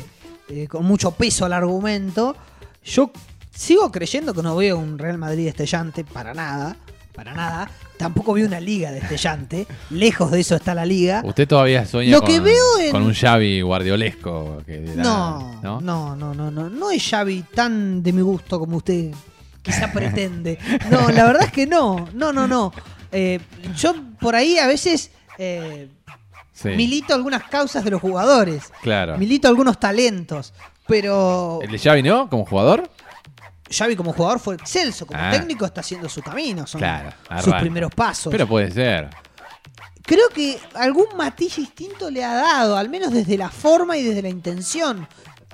eh, con mucho peso al argumento. Yo sigo creyendo que no veo un Real Madrid destellante para nada. Para nada. Tampoco veo una liga destellante. Lejos de eso está la liga. Usted todavía sueña Lo con, que veo en- con un Xavi guardiolesco. Que era- No, no, no, no, no, no. No es Xavi tan de mi gusto como usted quizá pretende. No, la verdad es que no. No, no, no. Eh, yo por ahí a veces eh, Sí, milito algunas causas de los jugadores. claro. Milito algunos talentos. Pero ¿El de Xavi no? ¿Como jugador? Xavi como jugador fue excelso. Como Ah. técnico está haciendo su camino. Son Claro, sus primeros pasos. Pero puede ser. Creo que algún matiz distinto le ha dado, al menos desde la forma y desde la intención.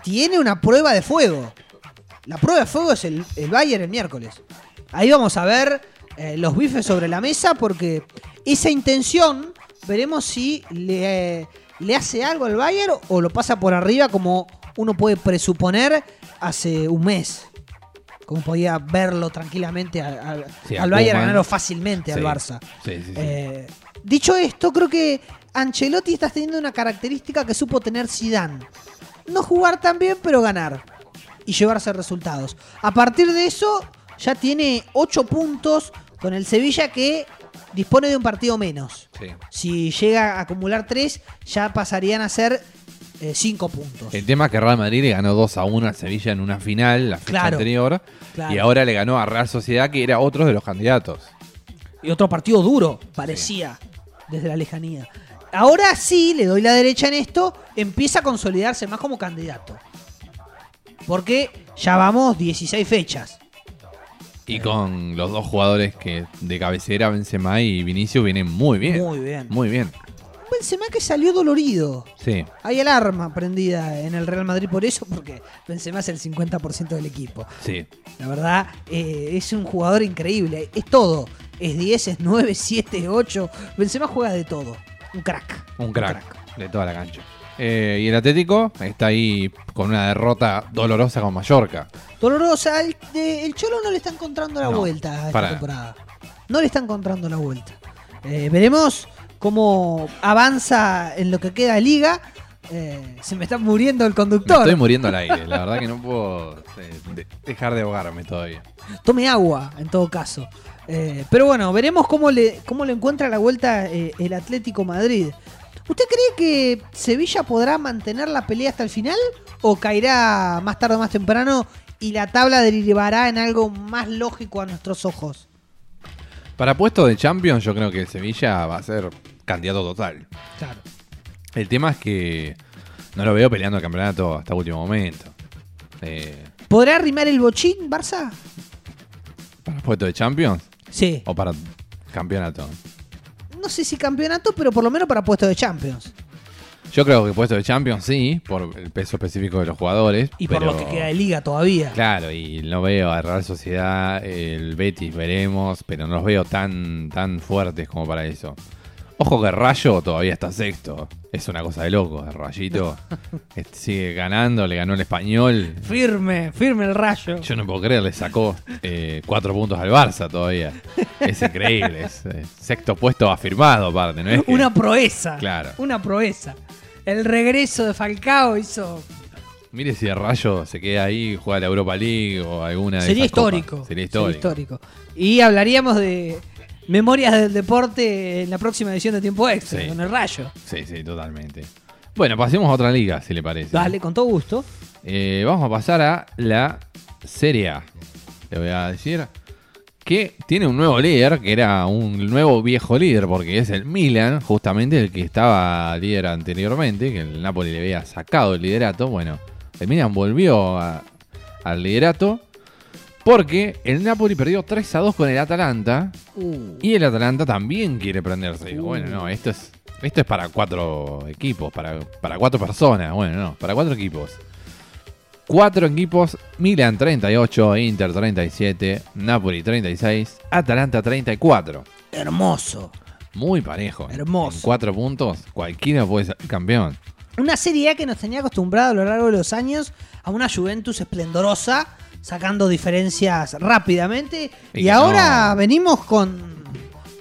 Tiene una prueba de fuego. La prueba de fuego es el, el Bayern el miércoles. Ahí vamos a ver eh, los bifes sobre la mesa porque esa intención veremos si le, le hace algo al Bayern o lo pasa por arriba como uno puede presuponer hace un mes. Como podía verlo tranquilamente al, al- Sí, al a Bayern ganarlo fácilmente al. Barça. Sí, sí, sí. Eh, dicho esto, creo que Ancelotti está teniendo una característica que supo tener Zidane. No jugar tan bien, pero ganar. Y llevarse resultados. A partir de eso, ya tiene 8 puntos con el Sevilla que dispone de un partido menos. Si llega a acumular 3, ya pasarían a ser 5 puntos. El tema es que Real Madrid le ganó 2 a 1 al Sevilla en una final, la fecha Claro, anterior. claro. Y ahora le ganó a Real Sociedad, que era otro de los candidatos. Y otro partido duro, parecía, desde la lejanía. Ahora sí, le doy la derecha en esto, empieza a consolidarse más como candidato. Porque ya vamos 16 fechas. Y con los dos jugadores que de cabecera, Benzema y Vinicius, vienen muy bien. Muy bien. Muy bien. Benzema que salió dolorido. Sí. Hay alarma prendida en el Real Madrid por eso, porque Benzema es el 50% del equipo. Sí. La verdad, eh, es un jugador increíble. Es todo. Es 10, es 9, 7, 8. Benzema juega de todo. Un crack. Un crack, de toda la cancha. Eh, y el Atlético está ahí con una derrota dolorosa con Mallorca. Dolorosa, el, de- el Cholo no le está encontrando la No, vuelta a esta para. temporada. No le está encontrando la vuelta. Eh, veremos cómo avanza en lo que queda de liga. Eh, se me está muriendo el Me conductor. estoy muriendo al aire. La verdad que no puedo eh, de- dejar de ahogarme todavía. Tome agua, en todo caso. Eh, pero bueno, veremos cómo le, cómo le encuentra la vuelta el Atlético Madrid. ¿Usted cree que Sevilla podrá mantener la pelea hasta el final? ¿O caerá más tarde o más temprano y la tabla derivará en algo más lógico a nuestros ojos? Para puesto de Champions, yo creo que el Sevilla va a ser candidato total. Claro. El tema es que no lo veo peleando el campeonato hasta último momento. Eh, ¿Podrá arrimar el bochín, Barça? ¿Para puesto de Champions Sí. o para campeonato? No sé si campeonato, pero por lo menos para puesto de Champions. Yo creo que puesto de Champions sí, por el peso específico de los jugadores. Y por pero- lo que queda de liga todavía. Claro, y no veo a Real Sociedad, el Betis veremos, pero no los veo tan, tan fuertes como para eso. Ojo que Rayo todavía está sexto. Es una cosa de loco. El Rayito sigue ganando, le ganó el español. Firme, firme el rayo. Yo no puedo creer, le sacó eh, cuatro puntos al Barça todavía. Es increíble. Es, eh, sexto puesto afirmado aparte, ¿no es? que- Una proeza. Claro. Una proeza. El regreso de Falcao hizo. Mire si el Rayo se queda ahí, juega la Europa League o alguna de Sería esas copas. histórico. Sería histórico. Y hablaríamos de Memorias del Deporte en la próxima edición de Tiempo Extra, Sí. con el rayo. Sí, sí, totalmente. Bueno, pasemos a otra liga, si le parece. Dale, con todo gusto. Eh, vamos a pasar a la Serie A. Le voy a decir que tiene un nuevo líder, que era un nuevo viejo líder, porque es el Milan, justamente el que estaba líder anteriormente, que el Napoli le había sacado el liderato. Bueno, el Milan volvió a- al liderato porque el Napoli perdió 3 a 2 con el Atalanta Uh, y el Atalanta también quiere prenderse. Digo, bueno, no, esto es, esto es para cuatro equipos, para, para cuatro personas. Bueno, no, para cuatro equipos. Cuatro equipos, Milan 38, Inter 37, Napoli 36, Atalanta 34. hermoso. Muy parejo. Hermoso. En cuatro puntos, cualquiera puede ser campeón. Una Serie A que nos tenía acostumbrado a lo largo de los años a una Juventus esplendorosa, sacando diferencias rápidamente. Y ahora no. venimos con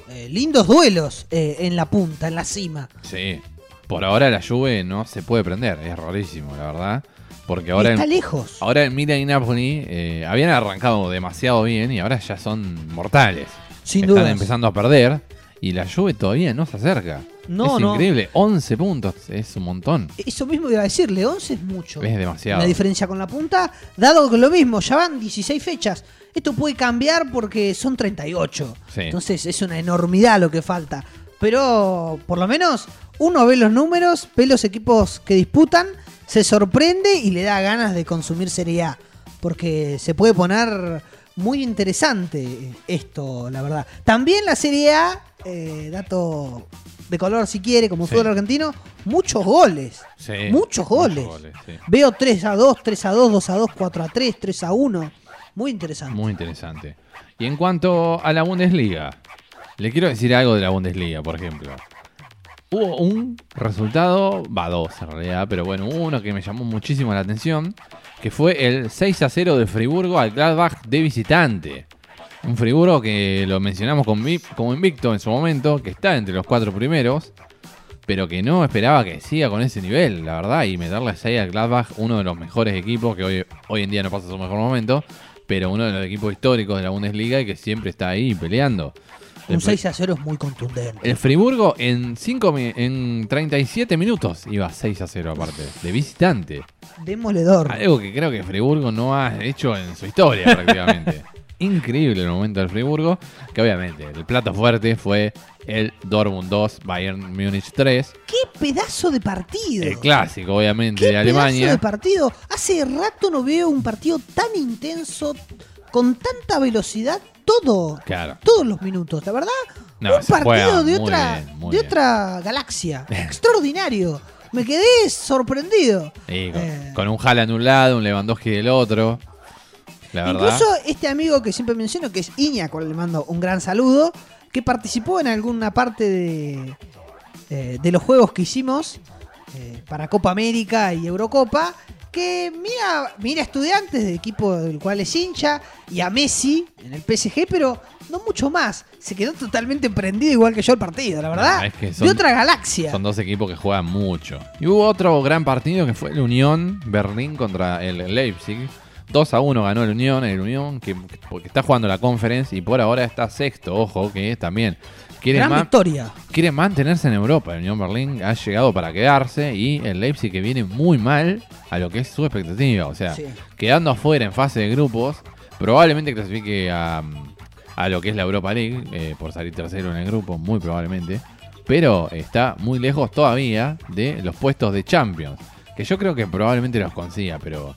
eh, lindos duelos eh, en la punta, en la cima. Sí. Por ahora la Juve no se puede prender, es rarísimo, la verdad. Porque ahora está el, lejos. ahora el Milan y Napoli eh, habían arrancado demasiado bien y ahora ya son mortales. Sin Están duda. empezando a perder y la Juve todavía no se acerca. No, es no. increíble, 11 puntos, es un montón. Eso mismo iba a decirle, 11 es mucho. Es demasiado. La diferencia con la punta, dado que lo mismo, ya van 16 fechas. Esto puede cambiar porque son 38. Sí. Entonces es una enormidad lo que falta. Pero por lo menos uno ve los números, ve los equipos que disputan, se sorprende y le da ganas de consumir Serie A. Porque se puede poner muy interesante esto, la verdad. También la Serie A, eh, dato de color si quiere, como fútbol argentino, muchos goles. Sí, Muchos goles. sí. Veo 3 a 2, 3 a 2, 2 a 2, 4 a 3, 3 a 1. Muy interesante. Muy interesante. Y en cuanto a la Bundesliga, le quiero decir algo de la Bundesliga, por ejemplo. Hubo un resultado, va dos en realidad, pero bueno, uno que me llamó muchísimo la atención, que fue el 6 a 0 de Friburgo al Gladbach de visitante. Un Friburgo que lo mencionamos con como invicto en su momento, que está entre los cuatro primeros, pero que no esperaba que siga con ese nivel, la verdad, y meterle a 6 al Gladbach, uno de los mejores equipos, que hoy, hoy en día no pasa su mejor momento, pero uno de los equipos históricos de la Bundesliga y que siempre está ahí peleando. Un El, 6 a 0 es muy contundente. el Friburgo en, cinco, mi- en 37 minutos iba 6 a 0 aparte, de visitante. Demoledor. Algo que creo que Friburgo no ha hecho en su historia prácticamente. Increíble el momento del Friburgo, que obviamente el plato fuerte fue el Dortmund 2, Bayern Múnich 3, ¡Qué pedazo de partido! el clásico obviamente ¡Qué de pedazo Alemania. de partido! Hace rato no veo un partido tan intenso, con tanta velocidad, todo. Claro. Todos los minutos, la verdad. No, un partido de otra, bien, de bien. otra galaxia. Extraordinario. Me quedé sorprendido. Con, Eh. con un Haaland de un lado, un Lewandowski del otro. La verdad. Incluso este amigo que siempre menciono, que es Iña, con el le mando un gran saludo, que participó en alguna parte de, eh, de los juegos que hicimos eh, para Copa América y Eurocopa, que mira, mira estudiantes del equipo del cual es hincha y a Messi en el PSG, pero no mucho más. Se quedó totalmente prendido igual que yo el partido, la verdad. No, es que son- de otra galaxia. Son dos equipos que juegan mucho. Y hubo otro gran partido que fue el Unión Berlín contra el Leipzig. 2 a 1 ganó el Unión, el Unión que, porque está jugando la conference y por ahora está sexto, ojo, que también quiere, Gran victoria. quiere mantenerse en Europa. El Unión Berlín ha llegado para quedarse y el Leipzig que viene muy mal a lo que es su expectativa. O sea, Sí. quedando afuera en fase de grupos, probablemente clasifique a, a lo que es la Europa League, eh, por salir tercero en el grupo, muy probablemente. Pero está muy lejos todavía de los puestos de Champions, que yo creo que probablemente los consiga, pero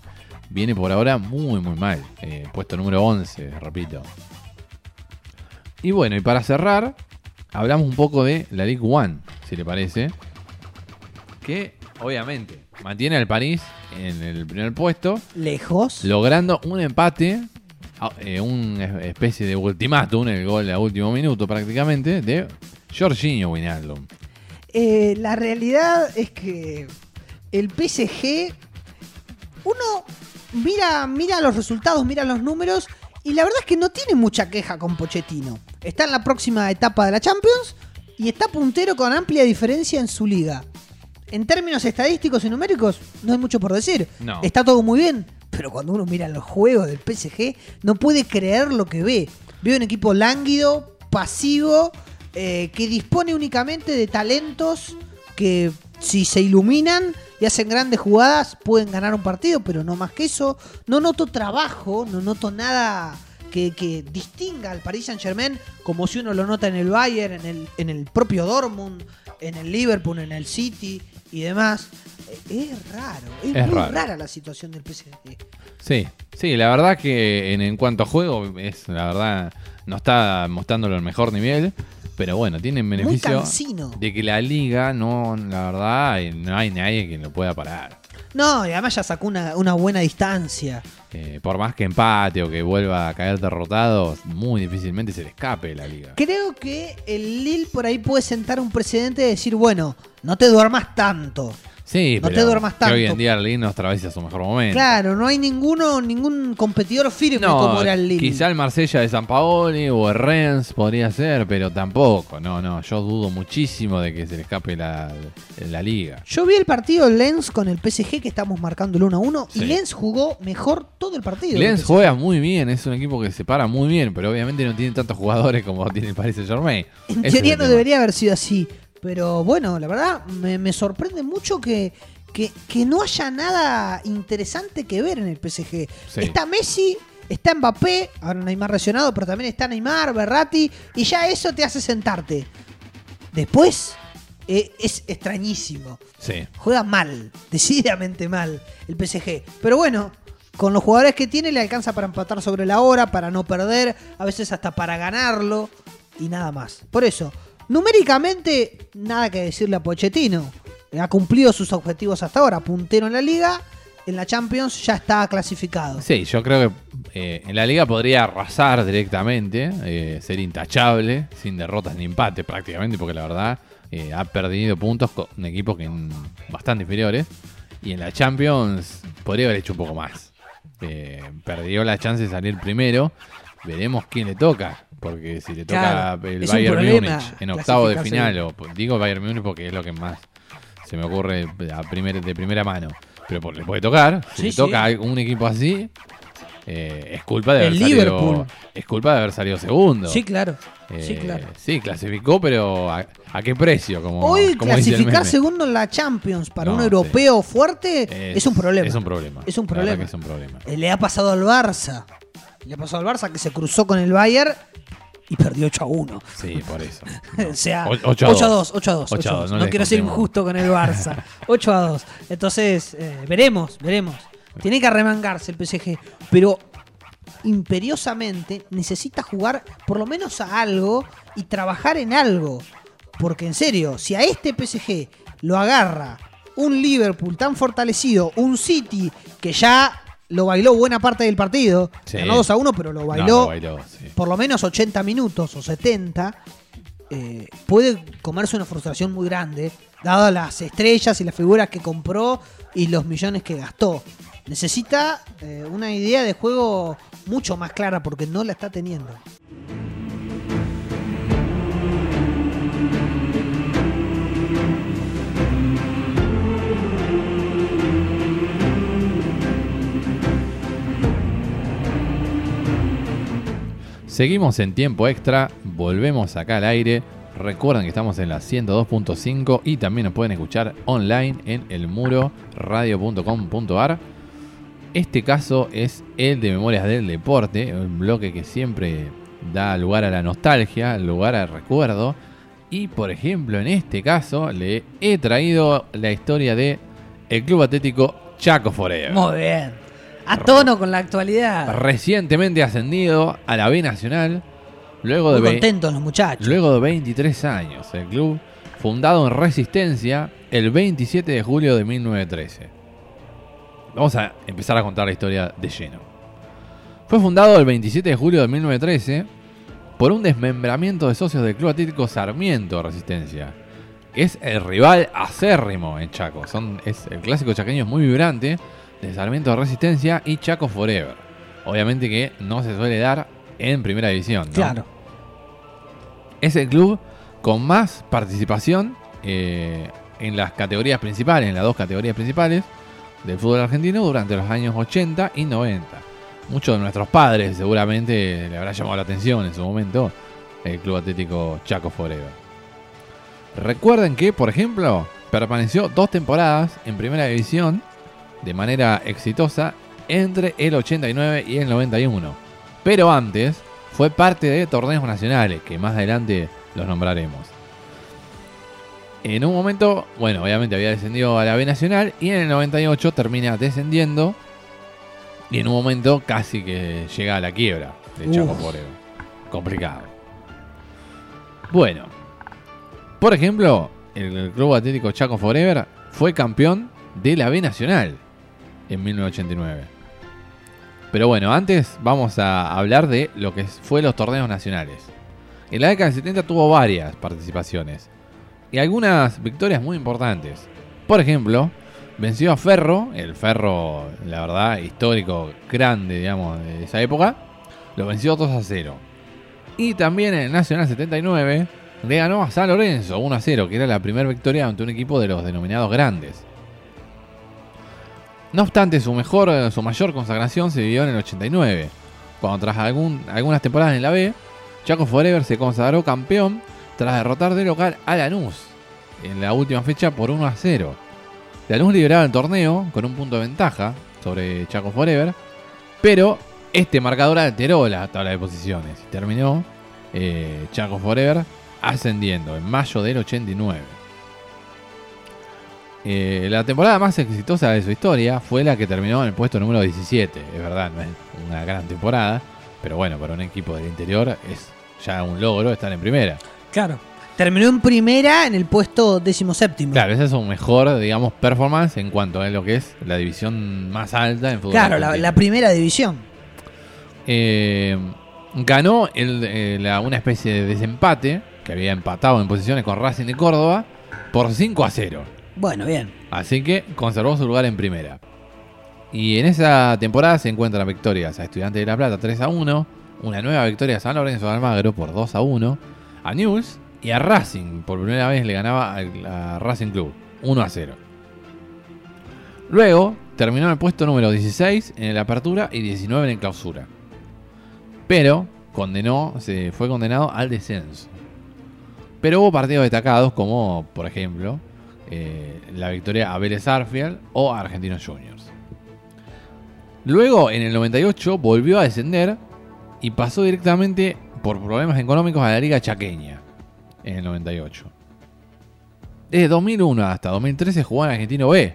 viene por ahora muy, muy mal. Eh, puesto número 11, repito. Y bueno, y para cerrar, hablamos un poco de la League One, si le parece. Que obviamente mantiene al París en el primer puesto, Lejos. logrando un empate, eh, una especie de ultimátum, el gol a último minuto prácticamente, de Jorginho Wijnaldum. Eh, la realidad es que el PSG, uno mira, mira los resultados, mira los números y la verdad es que no tiene mucha queja con Pochettino. Está en la próxima etapa de la Champions y está puntero con amplia diferencia en su liga. En términos estadísticos y numéricos, no hay mucho por decir. No. Está todo muy bien, pero cuando uno mira los juegos del PSG, no puede creer lo que ve. Ve un equipo lánguido, pasivo, eh, que dispone únicamente de talentos que si se iluminan y hacen grandes jugadas pueden ganar un partido, pero no más que eso. No noto trabajo, no noto nada que, que distinga al Paris Saint Germain como si uno lo nota en el Bayern, en el, en el propio Dortmund, en el Liverpool, en el City y demás. Eh, Es raro, es, Es muy raro. rara la situación del PSG. Sí, sí, la verdad que en, en cuanto a juego, es la verdad, no está mostrando el mejor nivel, pero bueno, tienen beneficio de que la liga, no, la verdad, eh, no hay nadie que lo pueda parar. No, y además ya sacó una, una buena distancia. Eh, por más que empate o que vuelva a caer derrotado, muy difícilmente se le escape de la liga. Creo que el Lille por ahí puede sentar un precedente de decir, bueno, no te duermas tanto. Sí, No pero te duermas que hoy tanto. en día el Lille no atraviesa su mejor momento. Claro, no hay ninguno, ningún competidor firme No, como era el Lille. quizá el Marsella de San Paoli o el Rennes podría ser, pero tampoco. No, no, yo dudo muchísimo de que se le escape la, la liga. Yo vi el partido Lens con el PSG que estamos marcando el 1 a 1 y Sí. Lens jugó mejor todo el partido. Lens juega muy bien, es un equipo que se para muy bien, pero obviamente no tiene tantos jugadores como tiene el Paris Saint Germain. En teoría no debería haber sido así. Pero bueno, la verdad me, me sorprende mucho que, que, que no haya nada interesante que ver en el PSG. Sí. Está Messi, está Mbappé, ahora Neymar lesionado, pero también está Neymar, Berratti, y ya eso te hace sentarte. Después eh, es extrañísimo. Sí. Juega mal, decididamente mal el PSG. Pero bueno, con los jugadores que tiene le alcanza para empatar sobre la hora, para no perder, a veces hasta para ganarlo y nada más. Por eso, numéricamente, nada que decirle a Pochettino. Ha cumplido sus objetivos hasta ahora, puntero en la liga, en la Champions ya está clasificado. Sí, yo creo que eh, en la liga podría arrasar directamente, eh, ser intachable, sin derrotas ni empates prácticamente, porque la verdad eh, ha perdido puntos con equipos que bastante inferiores. Y en la Champions podría haber hecho un poco más. Perdió la chance de salir primero. Veremos quién le toca. Porque si le toca Claro, el Bayern Múnich en octavo de final, o pues, digo Bayern Múnich porque es lo que más se me ocurre a primer- de primera mano. Pero por- le puede tocar. Si Sí, toca un equipo así, eh, es culpa de El haber salido, Liverpool. es culpa de haber salido segundo. Sí, claro. Eh, sí, claro. sí, clasificó, pero ¿a, a qué precio? Como, Hoy como clasificar segundo en la Champions para No, un europeo fuerte es, un problema. Es un problema. Es un problema. es un problema. Eh, Le ha pasado al Barça. Le ha pasado al Barça que se cruzó con el Bayern y perdió 8 a 1. Sí, por eso. o sea, O- 8 ocho a a 2. dos. 8 a 2. 8 a dos, no No quiero ser injusto con el Barça. 8 a 2. Entonces, eh, veremos, veremos. Tiene que arremangarse el PSG. Pero imperiosamente necesita jugar por lo menos a algo y trabajar en algo. Porque en serio, si a este PSG lo agarra un Liverpool tan fortalecido, un City que ya lo bailó buena parte del partido, Sí. ganó 2 a 1, pero lo No, bailó lo bailó, sí. por lo menos 80 minutos o 70, eh, puede comerse una frustración muy grande, dado las estrellas y las figuras que compró y los millones que gastó. necesita eh, una idea de juego mucho más clara porque no la está teniendo. Seguimos en tiempo extra, volvemos acá al aire. Recuerden que estamos en la 102.5 y también nos pueden escuchar online en elmuroradio.com.ar. Este caso es el de Memorias del Deporte, un bloque que siempre da lugar a la nostalgia, lugar al recuerdo. Y por ejemplo, en este caso le he traído la historia de el Club Atlético Chaco Forever. Muy bien. A tono con la actualidad. Recientemente ascendido a la B Nacional, luego de, Muy ve- contentos los muchachos. luego de 23 años. El club, fundado en Resistencia el 27 de julio de 1913. Vamos a empezar a contar la historia de lleno. Fue fundado el 27 de julio de 1913 por un desmembramiento de socios del Club Atlético Sarmiento Resistencia. Es el rival acérrimo en Chaco. Son, es, el clásico chaqueño es muy vibrante de Sarmiento Resistencia y Chaco Forever. Obviamente que no se suele dar en primera división. ¿no? Claro. Es el club con más participación eh, en las categorías principales, en las dos categorías principales del fútbol argentino durante los años 80 y 90. Muchos de nuestros padres seguramente le habrá llamado la atención en su momento el Club Atlético Chaco Forever. Recuerden que, por ejemplo, permaneció dos temporadas en primera división de manera exitosa entre el 89 y el 91. Pero antes fue parte de torneos nacionales, que más adelante los nombraremos. En un momento, bueno, obviamente había descendido a la B Nacional y en el 98 termina descendiendo y en un momento casi que llega a la quiebra de Chaco. Forever. Complicado. Bueno, por ejemplo, el Club Atlético Chaco Forever fue campeón de la B Nacional en 1989. Pero bueno, antes vamos a hablar de lo que fue los torneos nacionales. En la década del 70 tuvo varias participaciones y algunas victorias muy importantes. Por ejemplo, venció a Ferro, el Ferro, la verdad, histórico, grande, digamos, de esa época. Lo venció 2 a 0. Y también en el Nacional 79 le ganó a San Lorenzo 1 a 0, que era la primera victoria ante un equipo de los denominados grandes. No obstante, su mejor, eh, su mayor consagración se vivió en el 89, cuando tras algunas temporadas en la B, Chaco Forever se consagró campeón tras derrotar de local a Lanús en la última fecha por 1 a 0. Lanús lideraba el torneo con un punto de ventaja sobre Chaco Forever, pero este marcador alteró la tabla de posiciones y terminó eh, Chaco Forever ascendiendo en mayo del 89. Eh, la temporada más exitosa de su historia fue la que terminó en el puesto número 17. Es verdad, no es una gran temporada, pero bueno, para un equipo del interior es ya un logro estar en primera. Claro. Terminó en primera en el puesto décimo séptimo. Claro, esa es su mejor, digamos, performance en cuanto a lo que es la división más alta en fútbol. Claro, la, la primera división. Eh, ganó el- eh, la- una especie de desempate que había empatado en posiciones con Racing de Córdoba por 5 a 0. Bueno, bien. Así que conservó su lugar en primera. Y en esa temporada se encuentran victorias a Estudiantes de La Plata 3 a 1, una nueva victoria a San Lorenzo de Almagro por 2 a 1, a News y a Racing. Por primera vez le ganaba a Racing Club 1 a 0. Luego terminó en el puesto número 16 en la apertura y 19 en el clausura. Pero condenó, se fue condenado al descenso. Pero hubo partidos destacados como, por ejemplo, eh, la victoria a Vélez Arfield o a Argentinos Juniors. Luego, en el 98, volvió a descender y pasó directamente por problemas económicos a la Liga Chaqueña en el 98. Desde 2001 hasta 2013 jugó en Argentino B,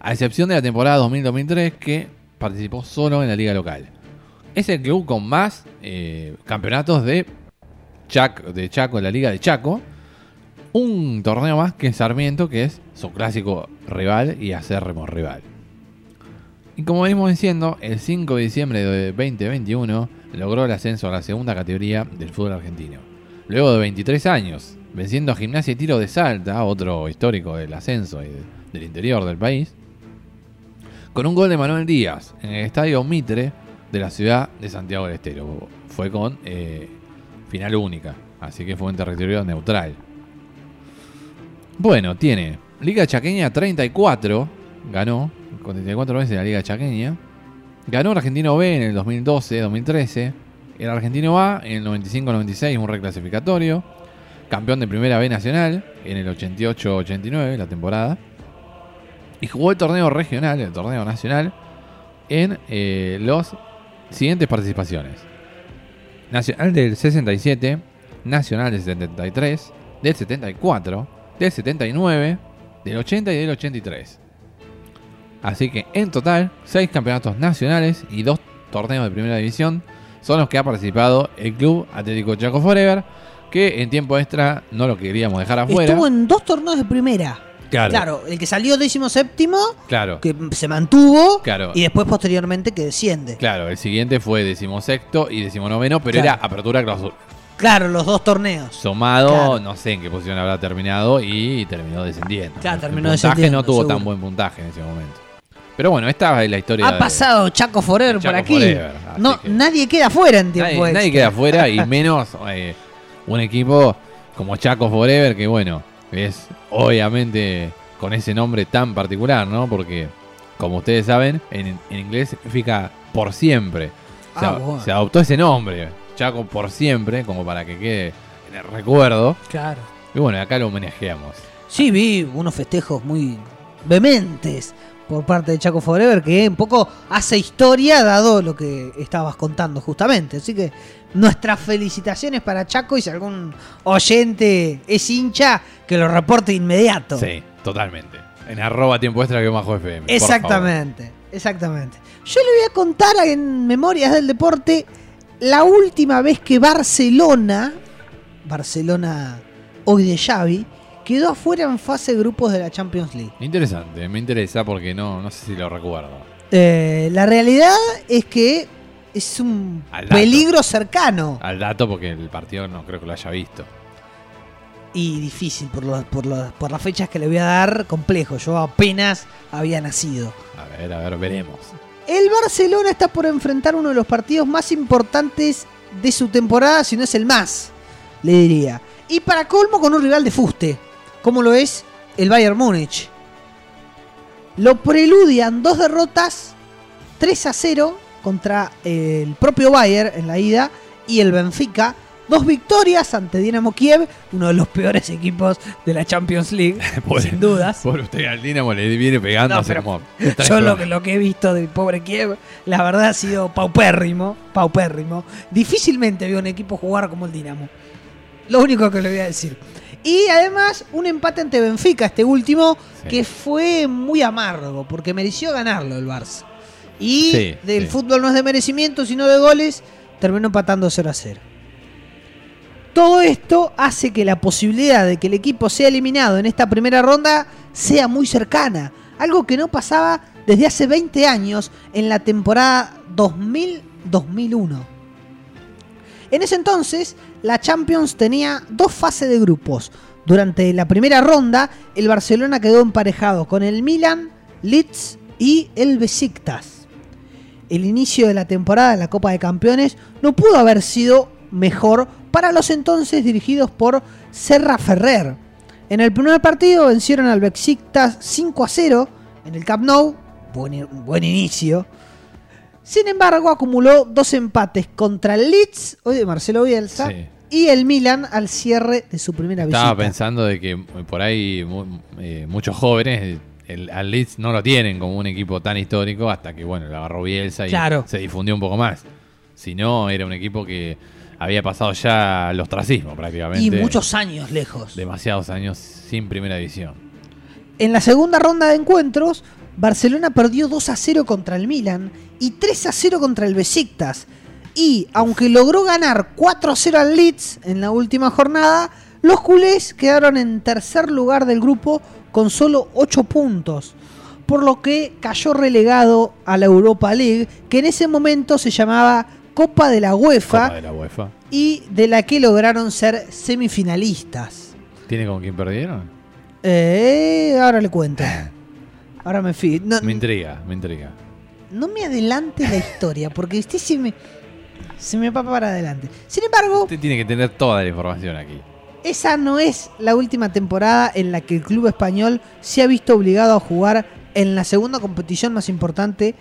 a excepción de la temporada 2000-2003 que participó solo en la liga local. Es el club con más eh, campeonatos de, Chac- de Chaco, la liga de Chaco, un torneo más que Sarmiento, que es su clásico rival y acérrimo rival. Y como venimos diciendo, el 5 de diciembre de 2021 logró el ascenso a la segunda categoría del fútbol argentino. Luego de 23 años, venciendo a Gimnasia y Tiro de Salta, otro histórico del ascenso y de- del interior del país, con un gol de Manuel Díaz en el estadio Mitre de la ciudad de Santiago del Estero. Fue con eh, final única, así que fue en territorio neutral. Bueno, tiene Liga Chaqueña 34, ganó con 34 veces la Liga Chaqueña. Ganó Argentino B en el 2012-2013. El Argentino A en el 95-96, un reclasificatorio. Campeón de Primera B Nacional en el 88-89, la temporada. Y jugó el torneo regional, el torneo nacional, en eh, los siguientes participaciones. Nacional del 67, Nacional del 73, del 74, del 79, del 80 y del 83. Así que en total, 6 campeonatos nacionales y 2 torneos de primera división son los que ha participado el Club Atlético Chaco Forever, que en tiempo extra no lo queríamos dejar afuera. Estuvo en dos torneos de primera. Claro, Claro, el que salió décimo séptimo, claro, que se mantuvo, Claro. y después posteriormente que desciende. claro. El siguiente fue decimosexto y decimonoveno, pero Claro. era apertura clausura. Claro, los dos torneos. Sumado, Claro. no sé en qué posición habrá terminado y terminó descendiendo. Claro, el terminó puntaje descendiendo, no tuvo seguro. tan buen puntaje en ese momento. Pero bueno, esta es la historia. Ha de- pasado Chaco Forever por aquí. Forever, no, que- nadie queda fuera en tiempo Nadie, queda afuera y menos eh, un equipo como Chaco Forever, que bueno, es obviamente con ese nombre tan particular, ¿no? Porque, como ustedes saben, en, en inglés significa por siempre. Se, Ah, bueno. se adoptó ese nombre, Chaco por siempre, como para que quede en el recuerdo. Claro. Y bueno, acá lo homenajeamos. Sí, vi unos festejos muy vehementes por parte de Chaco Forever que un poco hace historia dado lo que estabas contando justamente. Así que nuestras felicitaciones para Chaco y si algún oyente es hincha, que lo reporte inmediato. Sí, totalmente. En arroba tiempo extra que bajo FM. Exactamente, exactamente. Yo le voy a contar en Memorias del Deporte la última vez que Barcelona, Barcelona hoy de Xavi, quedó afuera en fase de grupos de la Champions League. Interesante, me interesa porque no, no sé si lo recuerdo. Eh, la realidad es que es un peligro cercano Al dato porque el partido no creo que lo haya visto. y difícil por, por, por las fechas que le voy a dar, complejo. Yo apenas había nacido. A ver, a ver, veremos. El Barcelona está por enfrentar uno de los partidos más importantes de su temporada, si no es el más, le diría. Y para colmo con un rival de fuste, como lo es el Bayern Múnich. Lo preludian dos derrotas, 3 a 0 contra el propio Bayern en la ida y el Benfica. Dos victorias ante Dinamo Kiev, uno de los peores equipos de la Champions League, Por- sin dudas. Por usted al Dinamo le viene pegando No, pero como Yo lo, que- lo que he visto del pobre Kiev, la verdad ha sido paupérrimo, paupérrimo. Difícilmente veo un equipo jugar como el Dinamo. Lo único que le voy a decir. Y además un empate ante Benfica, este último, Sí. que fue muy amargo, porque mereció ganarlo el Barça. Y Sí, del sí. fútbol no es de merecimiento, sino de goles, terminó empatando 0 a 0. Todo esto hace que la posibilidad de que el equipo sea eliminado en esta primera ronda sea muy cercana. Algo que no pasaba desde hace 20 años en la temporada 2000-2001. En ese entonces, la Champions tenía dos fases de grupos. Durante la primera ronda, el Barcelona quedó emparejado con el Milan, Leeds y el Besiktas. El inicio de la temporada en la Copa de Campeones no pudo haber sido mejor para los entonces dirigidos por Serra Ferrer. En el primer partido vencieron al Besiktas 5 a 0 en el Camp Nou, buen, buen inicio. Sin embargo, acumuló dos empates contra el Leeds, hoy de Marcelo Bielsa, Sí. y el Milan al cierre de su primera Estaba visita. pensando de que por ahí eh, muchos jóvenes el, al Leeds no lo tienen como un equipo tan histórico hasta que bueno lo agarró Bielsa y Claro. se difundió un poco más. Si no, era un equipo que había pasado ya al ostracismo prácticamente. Y muchos años lejos. Demasiados años sin primera división. En la segunda ronda de encuentros, Barcelona perdió 2 a 0 contra el Milan y 3 a 0 contra el Besiktas. Y aunque logró ganar 4 a 0 al Leeds en la última jornada, los culés quedaron en tercer lugar del grupo con solo 8 puntos. Por lo que cayó relegado a la Europa League, que en ese momento se llamaba Copa de la UEFA Copa de la UEFA. y de la que lograron ser semifinalistas. ¿Tiene con quién perdieron? Eh, ahora le cuento. Ahora me fui. No, Me intriga, me intriga. no me adelante la historia, porque usted se me, se me va para adelante. Sin embargo, Usted tiene que tener toda la información aquí. esa no es la última temporada en la que el club español se ha visto obligado a jugar en la segunda competición más importante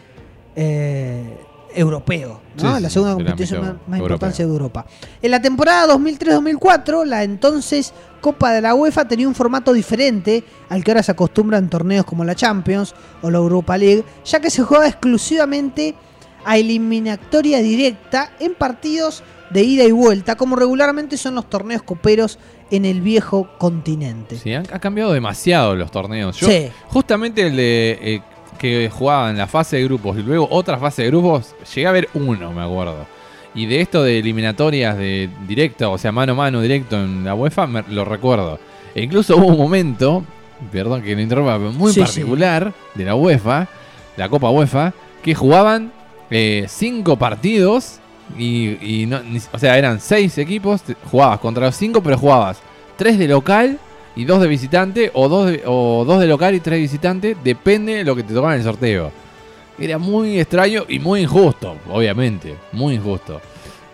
eh, europeo, ¿no? Sí, la segunda competición más, importante de Europa. En la temporada 2003-2004, la entonces Copa de la UEFA tenía un formato diferente al que ahora se acostumbra en torneos como la Champions o la Europa League, ya que se juega exclusivamente a eliminatoria directa en partidos de ida y vuelta, como regularmente son los torneos coperos en el viejo continente. Sí, han, ha cambiado demasiado los torneos. Yo, Sí. Justamente el de eh, que jugaba en la fase de grupos y luego otra fase de grupos, llegué a ver uno, me acuerdo. Y de esto de eliminatorias de directo, o sea, mano a mano directo en la UEFA, me- lo recuerdo. E incluso hubo un momento, perdón que lo interrumpa, pero muy Sí, particular de la UEFA, la Copa UEFA, que jugaban eh, cinco partidos y, y no, ni- o sea, eran seis equipos, jugabas contra los cinco, pero jugabas tres de local y dos de visitante, o dos de, o dos de local y tres de visitante, depende de lo que te tocaba en el sorteo. Era muy extraño y muy injusto, obviamente, muy injusto.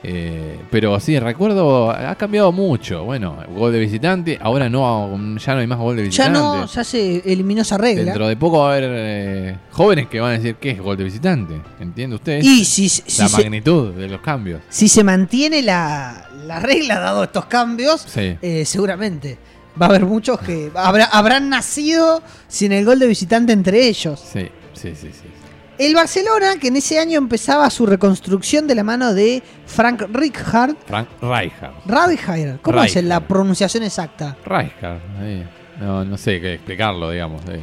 Eh, pero sí, recuerdo, ha cambiado mucho. Bueno, gol de visitante, ahora no, ya no hay más gol de Ya visitante. no, ya se eliminó esa regla. Dentro de poco va a haber eh, jóvenes que van a decir qué es gol de visitante. ¿Entiende usted? Y si, si la se, magnitud de los cambios. si se mantiene la, la regla dado estos cambios, Sí. eh, seguramente va a haber muchos que habrá- habrán nacido sin el gol de visitante entre ellos. Sí, sí, sí, sí. El Barcelona, que en ese año empezaba su reconstrucción de la mano de Frank Rijkaard. Frank Rijkaard. Rijkaard, ¿cómo es Rijkaard. la pronunciación exacta? Rijkaard. No, no sé qué explicarlo, digamos. eh.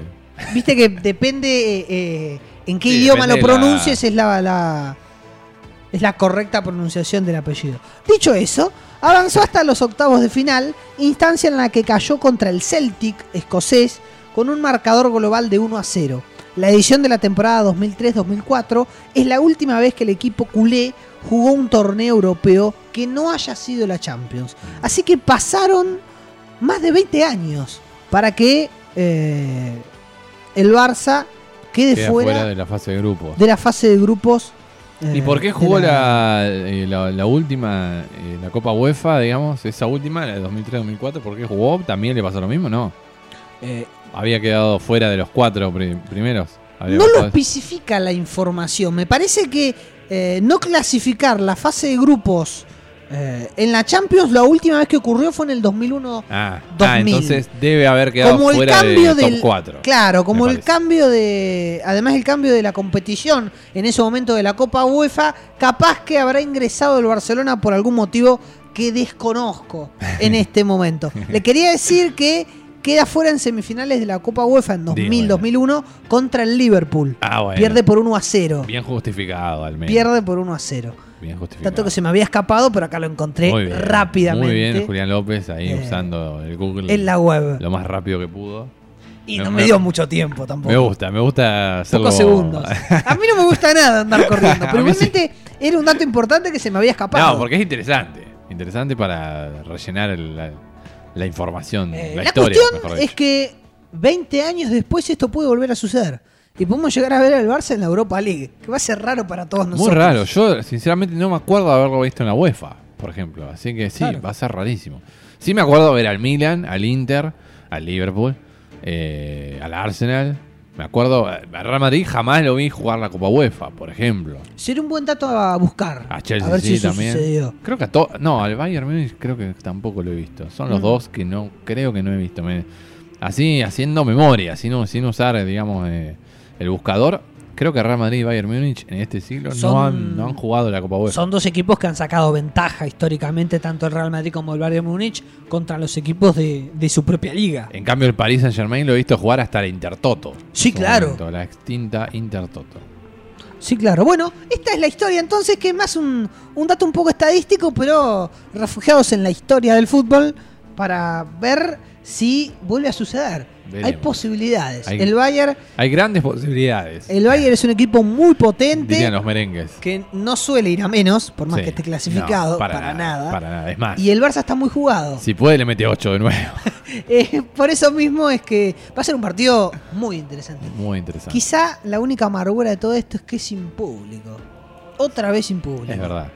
Viste que depende eh, en qué Sí, idioma lo la- pronuncies, es la, la- es la correcta pronunciación del apellido. Dicho eso, avanzó hasta los octavos de final, instancia en la que cayó contra el Celtic escocés con un marcador global de 1 a 0. La edición de la temporada 2003-2004 es la última vez que el equipo culé jugó un torneo europeo que no haya sido la Champions. Así que pasaron más de 20 años para que eh, el Barça quede Queda fuera, fuera de la fase de grupos. de la fase de grupos. Eh, ¿Y por qué jugó la, eh, la, la última, eh, la Copa UEFA, digamos, esa última, la de 2003-2004? ¿Por qué jugó? ¿También le pasó lo mismo? No. Eh, Había quedado fuera de los cuatro pri- primeros. Había no lo especifica la información. Me parece que eh, no clasificar la fase de grupos eh, en la Champions, la última vez que ocurrió fue en el 2001. Ah, 2000. ah, entonces debe haber quedado Como el fuera cambio del top del 4. Claro, como el cambio de. Además, el cambio de la competición en ese momento de la Copa UEFA, capaz que habrá ingresado el Barcelona por algún motivo que desconozco en este momento. Le quería decir que queda fuera en semifinales de la Copa UEFA en Di, 2000-2001 contra el Liverpool. Ah, bueno. Pierde por 1 a 0. Bien justificado, al menos. Pierde por 1 a 0. Bien justificado. Tanto que se me había escapado, pero acá lo encontré Muy bien, rápidamente Muy bien, Julián López ahí Eh, usando el Google en la web. lo más rápido que pudo. Y no me- me dio mucho tiempo tampoco. Me gusta, me gusta hacerlo. Pocos segundos. A mí no me gusta nada andar corriendo, pero mí sí. igualmente era un dato importante que se me había escapado. No, porque es interesante. Interesante para rellenar el- la, la información, Eh, la, la historia. cuestión mejor es que 20 años después esto puede volver a suceder. Y podemos llegar a ver al Barça en la Europa League, que va a ser raro para todos nosotros. Muy raro. Yo, sinceramente, no me acuerdo de haberlo visto en la UEFA, por ejemplo. Así que sí, Claro. va a ser rarísimo. Sí me acuerdo ver al Milan, al Inter, al Liverpool, eh, al Arsenal. Me acuerdo, al Real Madrid jamás lo vi jugar la Copa UEFA, por ejemplo. Sería un buen dato a buscar. A Chelsea a ver sí si eso también. sucedió. Creo que a to- No, al Bayern Múnich creo que tampoco lo he visto. Son los Mm. dos que no creo que no he visto. Así, haciendo memoria, sin, sin usar, digamos, eh, el buscador. Creo que Real Madrid y Bayern Múnich en este siglo Son- no, han, no han jugado la Copa UEFA. Son dos equipos que han sacado ventaja históricamente, tanto el Real Madrid como el Bayern Múnich, contra los equipos de, de su propia liga. En cambio, el Paris Saint Germain lo he visto jugar hasta la Intertoto. Sí, claro. momento, la extinta Intertoto. Sí, claro. Bueno, esta es la historia entonces, que es más un, un dato un poco estadístico, pero refugiados en la historia del fútbol para ver si vuelve a suceder. Hay posibilidades. Hay- El Bayern, Hay grandes posibilidades. el Bayern es un equipo muy potente Dirían los merengues. que no suele ir a menos, por más Sí. que esté clasificado, No, para, nada. Para nada. Es más, Y el Barça está muy jugado. si puede le mete 8 de nuevo. Eh, por eso mismo es que va a ser un partido muy interesante. Muy interesante. Quizá la única amargura de todo esto es que es sin público. Otra vez sin público. Es verdad.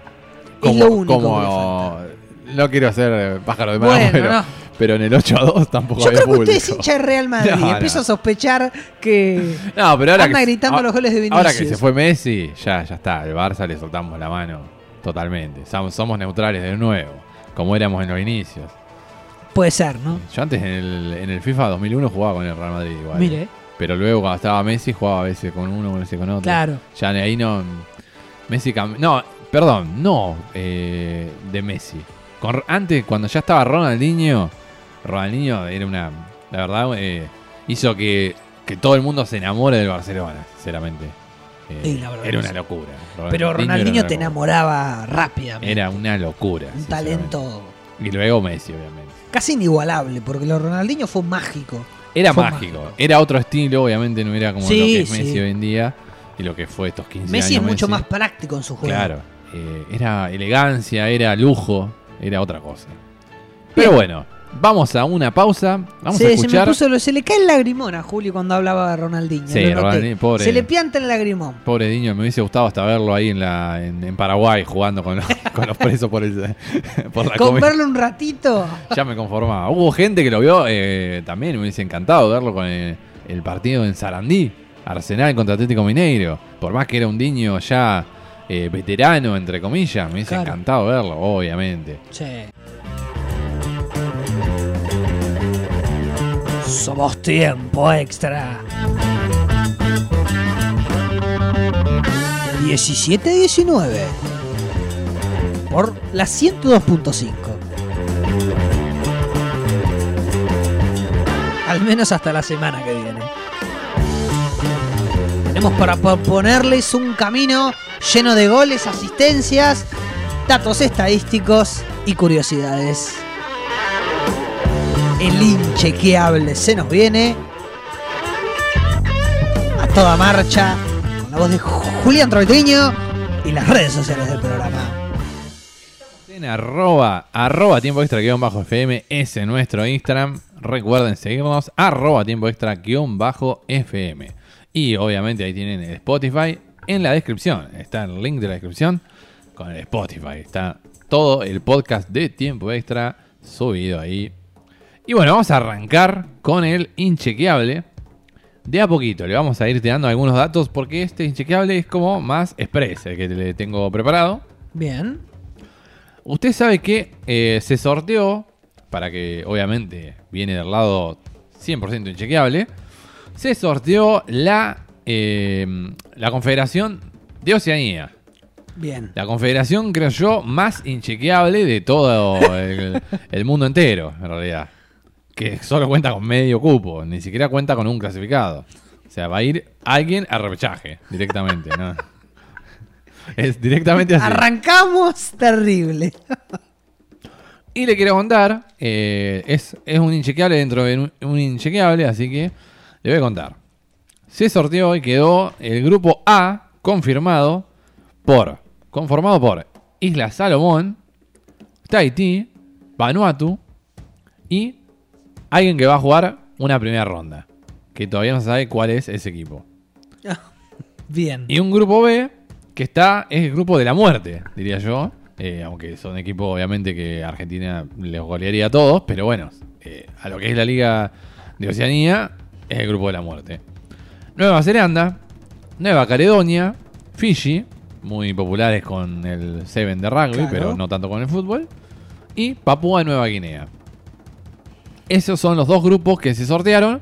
Es lo único que le falta. No quiero hacer eh, pájaro de mano, Bueno, pero, no. pero en el 8 a 2 tampoco Yo había creo que usted público. es hincha de Real Madrid No, y empiezo a sospechar que No, pero ahora anda que, gritando a- los goles de Ahora que Vinicius. se fue Messi, ya, ya está. El Barça le soltamos la mano totalmente. Somos, somos neutrales de nuevo, como éramos en los inicios. puede ser, ¿no? Yo antes en el, en el FIFA 2001 jugaba con el Real Madrid igual. Mire, Pero luego cuando estaba Messi jugaba a veces con uno, a veces con otro. claro. Ya ahí no. Messi cambió. No, perdón, no eh, de Messi. Con- antes, cuando ya estaba Ronaldinho, Ronaldinho era una. La verdad, eh, hizo que, que todo el mundo se enamore del Barcelona, sinceramente. Eh, Sí, la verdad era una locura. Pero Ronaldinho una te locura. enamoraba rápidamente. Era una locura. un talento Y luego Messi, obviamente. casi inigualable, porque lo Ronaldinho fue mágico. Era Fue mágico. mágico. Era otro estilo, obviamente no era como Sí, lo que es sí. Messi hoy en día y lo que fue estos 15 Messi es años. mucho más práctico en su juego. Claro, eh, era elegancia, era lujo, era otra cosa. Pero Bien. bueno, vamos a una pausa, vamos se, a se me escuchar. puso lo- se le cae el lagrimón a Julio cuando hablaba de Ronaldinho. Sí. Ronaldinho, pobre. Se le pianta el lagrimón. Pobre niño, me hubiese gustado hasta verlo ahí en, la, en, en Paraguay jugando con los, con los presos por, el, por la Con verlo un ratito. Ya me conformaba. Hubo gente que lo vio eh, también, me hubiese encantado verlo con el, el partido en Sarandí, Arsenal contra Atlético Mineiro. Por más que era un niño ya eh, veterano, entre comillas, me hubiese Claro. encantado verlo, obviamente. Sí. Somos tiempo extra. 17-19 por la 102.5. Al menos hasta la semana que viene. Tenemos para proponerles un camino lleno de goles, asistencias, datos estadísticos y curiosidades. El inchequeable se nos viene a toda marcha con la voz de Julián Troitiño y las redes sociales del programa. En arroba, arroba tiempo extra guion bajo FM, ese es nuestro Instagram. Recuerden seguirnos, arroba tiempo extra guion bajo FM. Y obviamente ahí tienen el Spotify en la descripción. Está el link de la descripción con el Spotify. Está todo el podcast de tiempo extra subido ahí. Y bueno, vamos a arrancar con el inchequeable. De a poquito, le vamos a ir dando algunos datos porque este inchequeable es como más express, el que le tengo preparado. Bien. Usted sabe que eh, se sorteó, para que obviamente viene del lado 100% inchequeable, se sorteó la, eh, la Confederación de Oceanía. Bien. La confederación, creo yo, más inchequeable de todo el, el mundo entero, en realidad. Que solo cuenta con medio cupo, ni siquiera cuenta con un clasificado. O sea, va a ir alguien a repechaje directamente, ¿no? Es directamente así. Arrancamos terrible. Y le quiero contar, eh, es, es un inchequeable dentro de un, un inchequeable, así que le voy a contar. Se sorteó y quedó el grupo A confirmado por, conformado por Isla Salomón, Tahití, Vanuatu y alguien que va a jugar una primera ronda, que todavía no se sabe cuál es ese equipo. Bien. Y un grupo B que está, es el grupo de la muerte, diría yo. Eh, aunque son equipos, obviamente, que Argentina les golearía a todos. Pero bueno, eh, a lo que es la Liga de Oceanía, es el grupo de la muerte. Nueva Zelanda, Nueva Caledonia, Fiji, muy populares con el Seven de rugby, Claro. pero no tanto con el fútbol. Y Papúa Nueva Guinea. Esos son los dos grupos que se sortearon.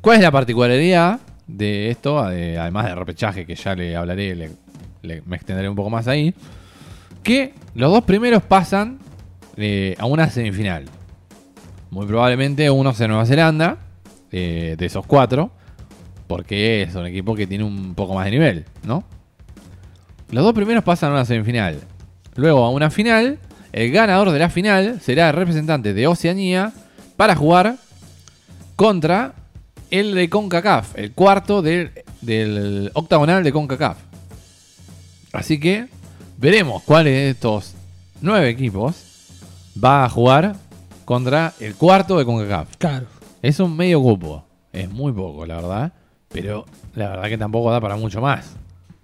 ¿Cuál es la particularidad de esto? Eh, además del repechaje que ya le hablaré, le- le- me extenderé un poco más ahí. Que los dos primeros pasan eh, a una semifinal. Muy probablemente uno sea Nueva Zelanda, eh, de esos cuatro, porque es un equipo que tiene un poco más de nivel, ¿no? Los dos primeros pasan a una semifinal. Luego a una final, el ganador de la final será el representante de Oceanía para jugar contra el de CONCACAF, el cuarto del, del octagonal de CONCACAF. Así que veremos cuál de estos nueve equipos va a jugar contra el cuarto de CONCACAF. Claro. Es un medio cupo, es muy poco, la verdad, pero la verdad que tampoco da para mucho más.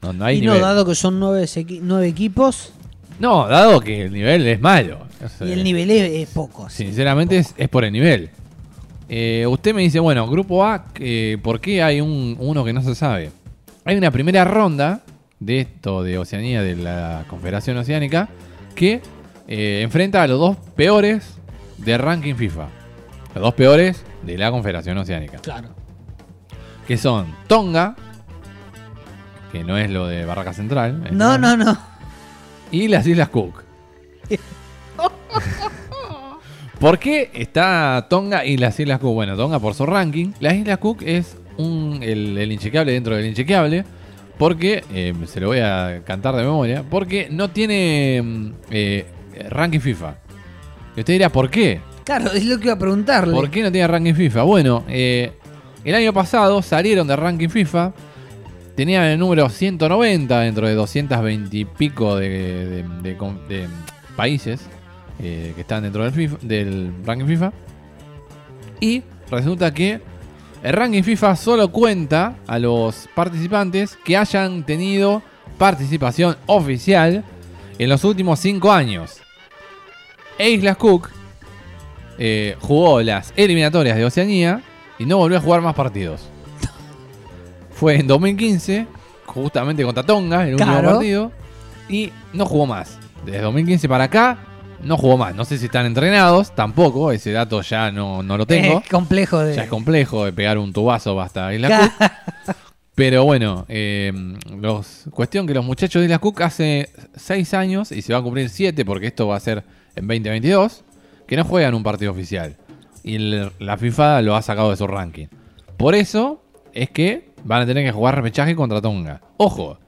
No, no hay y no, dado que son nueve, nueve equipos No, dado que el nivel es malo. Y el nivel es, es poco. Sinceramente es, es por el nivel. Eh, usted me dice, bueno, grupo A, eh, ¿por qué hay un, uno que no se sabe? Hay una primera ronda de esto de Oceanía, de la Confederación Oceánica, que eh, enfrenta a los dos peores de ranking FIFA. Los dos peores de la Confederación Oceánica. Claro. Que son Tonga, que no es lo de Barraca Central. No, no, no. y las Islas Cook. ¿Por qué está Tonga y las Islas Cook? Bueno, Tonga por su ranking. Las Islas Cook es un, el, el inchequeable dentro del inchequeable. Porque, eh, se lo voy a cantar de memoria, porque no tiene mm, eh, ranking FIFA. Y usted dirá, ¿por qué? Claro, es lo que iba a preguntarle. ¿Por qué no tiene ranking FIFA? Bueno, eh, el año pasado salieron de ranking FIFA. Tenían el número 190 dentro de 220 y pico de, de- países eh, que están dentro del, del ranking FIFA. Y resulta que el ranking FIFA solo cuenta a los participantes que hayan tenido participación oficial en los últimos 5 años. Islas Cook eh, jugó las eliminatorias de Oceanía y no volvió a jugar más partidos. Fue en 2015, justamente contra Tonga, el último Claro. partido, y no jugó más. Desde 2015 para acá, no jugó más. No sé si están entrenados, tampoco, ese dato ya no, no lo tengo. Es complejo de. Ya es complejo de pegar un tubazo hasta Isla. Cook. Pero bueno, eh, los, cuestión que los muchachos de Isla Cook hace 6 años, y se va a cumplir 7 porque esto va a ser en 2022, que no juegan un partido oficial. Y la FIFA lo ha sacado de su ranking. Por eso es que van a tener que jugar repechaje contra Tonga. Ojo,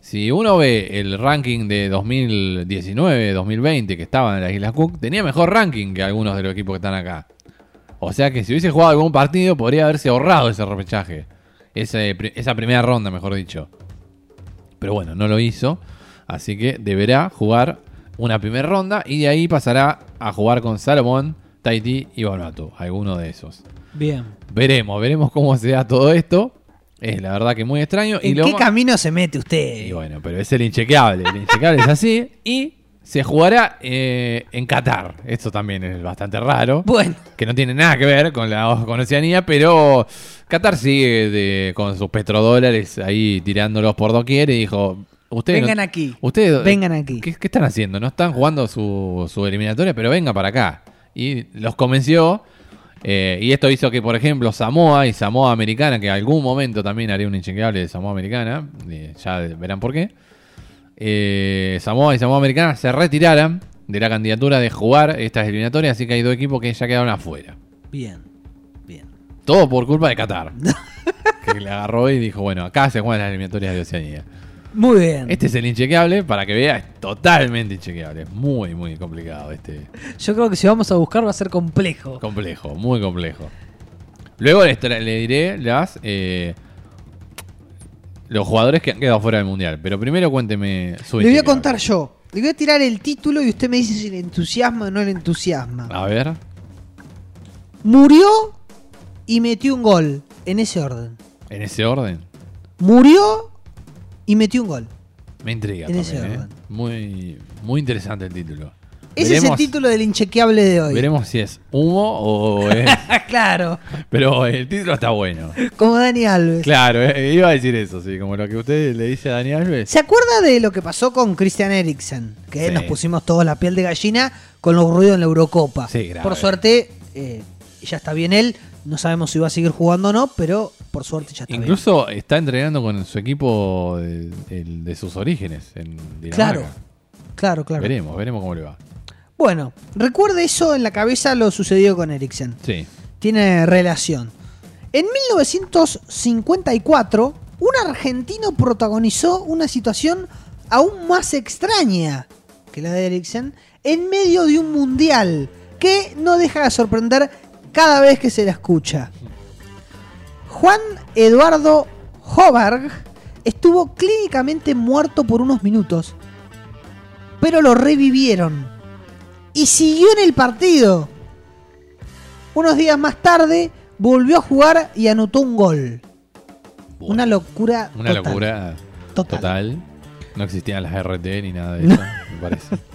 si uno ve el ranking de 2019, 2020 que estaban en las Islas Cook, tenía mejor ranking que algunos de los equipos que están acá. O sea que si hubiese jugado algún partido, podría haberse ahorrado ese repechaje. Esa primera ronda, mejor dicho. Pero bueno, no lo hizo. Así que deberá jugar una primera ronda y de ahí pasará a jugar con Salomón, Tahití y Vanuatu. Alguno de esos. Bien. Veremos, veremos cómo se da todo esto. Es la verdad que muy extraño. ¿En qué camino se mete usted? y bueno, pero es el inchequeable. El inchequeable es así. Y se jugará eh, en Qatar. Esto también es bastante raro. Bueno, Que no tiene nada que ver con la con Oceanía, pero Qatar sigue de- con sus petrodólares ahí tirándolos por doquier y dijo: Ustedes, vengan no- aquí. ustedes Vengan aquí. ¿qué, qué están haciendo? No están jugando su, su eliminatoria, pero venga para acá. Y los convenció. eh, y esto hizo que, por ejemplo, Samoa y Samoa Americana, que en algún momento también haré un inchequeable de Samoa Americana, eh, ya verán por qué. eh, Samoa y Samoa Americana se retiraran de la candidatura de jugar estas eliminatorias, así que hay dos equipos que ya quedaron afuera. Bien. Bien. Todo por culpa de Qatar. que le agarró y dijo, bueno, acá se juegan las eliminatorias de Oceanía. Muy bien. Este es el inchequeable, para que vea, es totalmente inchequeable. Es muy, muy complicado este. Yo creo que si vamos a buscar va a ser complejo. Complejo, muy complejo. Luego le diré las eh, los jugadores que han quedado fuera del mundial. Pero primero cuénteme su Le voy a contar yo. Le voy a tirar el título y usted me dice si le entusiasma o no le entusiasma. A ver. Murió y metió un gol. En ese orden. En ese orden. Murió y metió un gol. Me intriga En ese también, ¿eh? orden. Muy, muy interesante el título. Ese es el título del inchequeable de hoy. Veremos si es humo o es... claro. Pero el título está bueno. Como Dani Alves. Claro, eh, iba a decir eso, sí. Como lo que usted le dice a Dani Alves. ¿Se acuerda de lo que pasó con Christian Eriksen? Que Sí. nos pusimos todos la piel de gallina con los ruidos en la Eurocopa. Sí, grave. Por suerte, eh, ya está bien él. No sabemos si va a seguir jugando o no, pero por suerte ya está Incluso está entrenando con su equipo de, sus orígenes en Dinamarca. Claro. Claro, claro. Veremos, veremos cómo le va. Bueno, recuerde eso en la cabeza lo sucedido con Eriksen. Sí. Tiene relación. En 1954, un argentino protagonizó una situación aún más extraña que la de Eriksen en medio de un mundial que no deja de sorprender cada vez que se la escucha. Juan Eduardo Hoberg estuvo clínicamente muerto por unos minutos, pero lo revivieron y siguió en el partido. Unos días más tarde volvió a jugar y anotó un gol. Bueno, Una locura. una total. locura Total. total. No existían las RT ni nada de eso, me parece.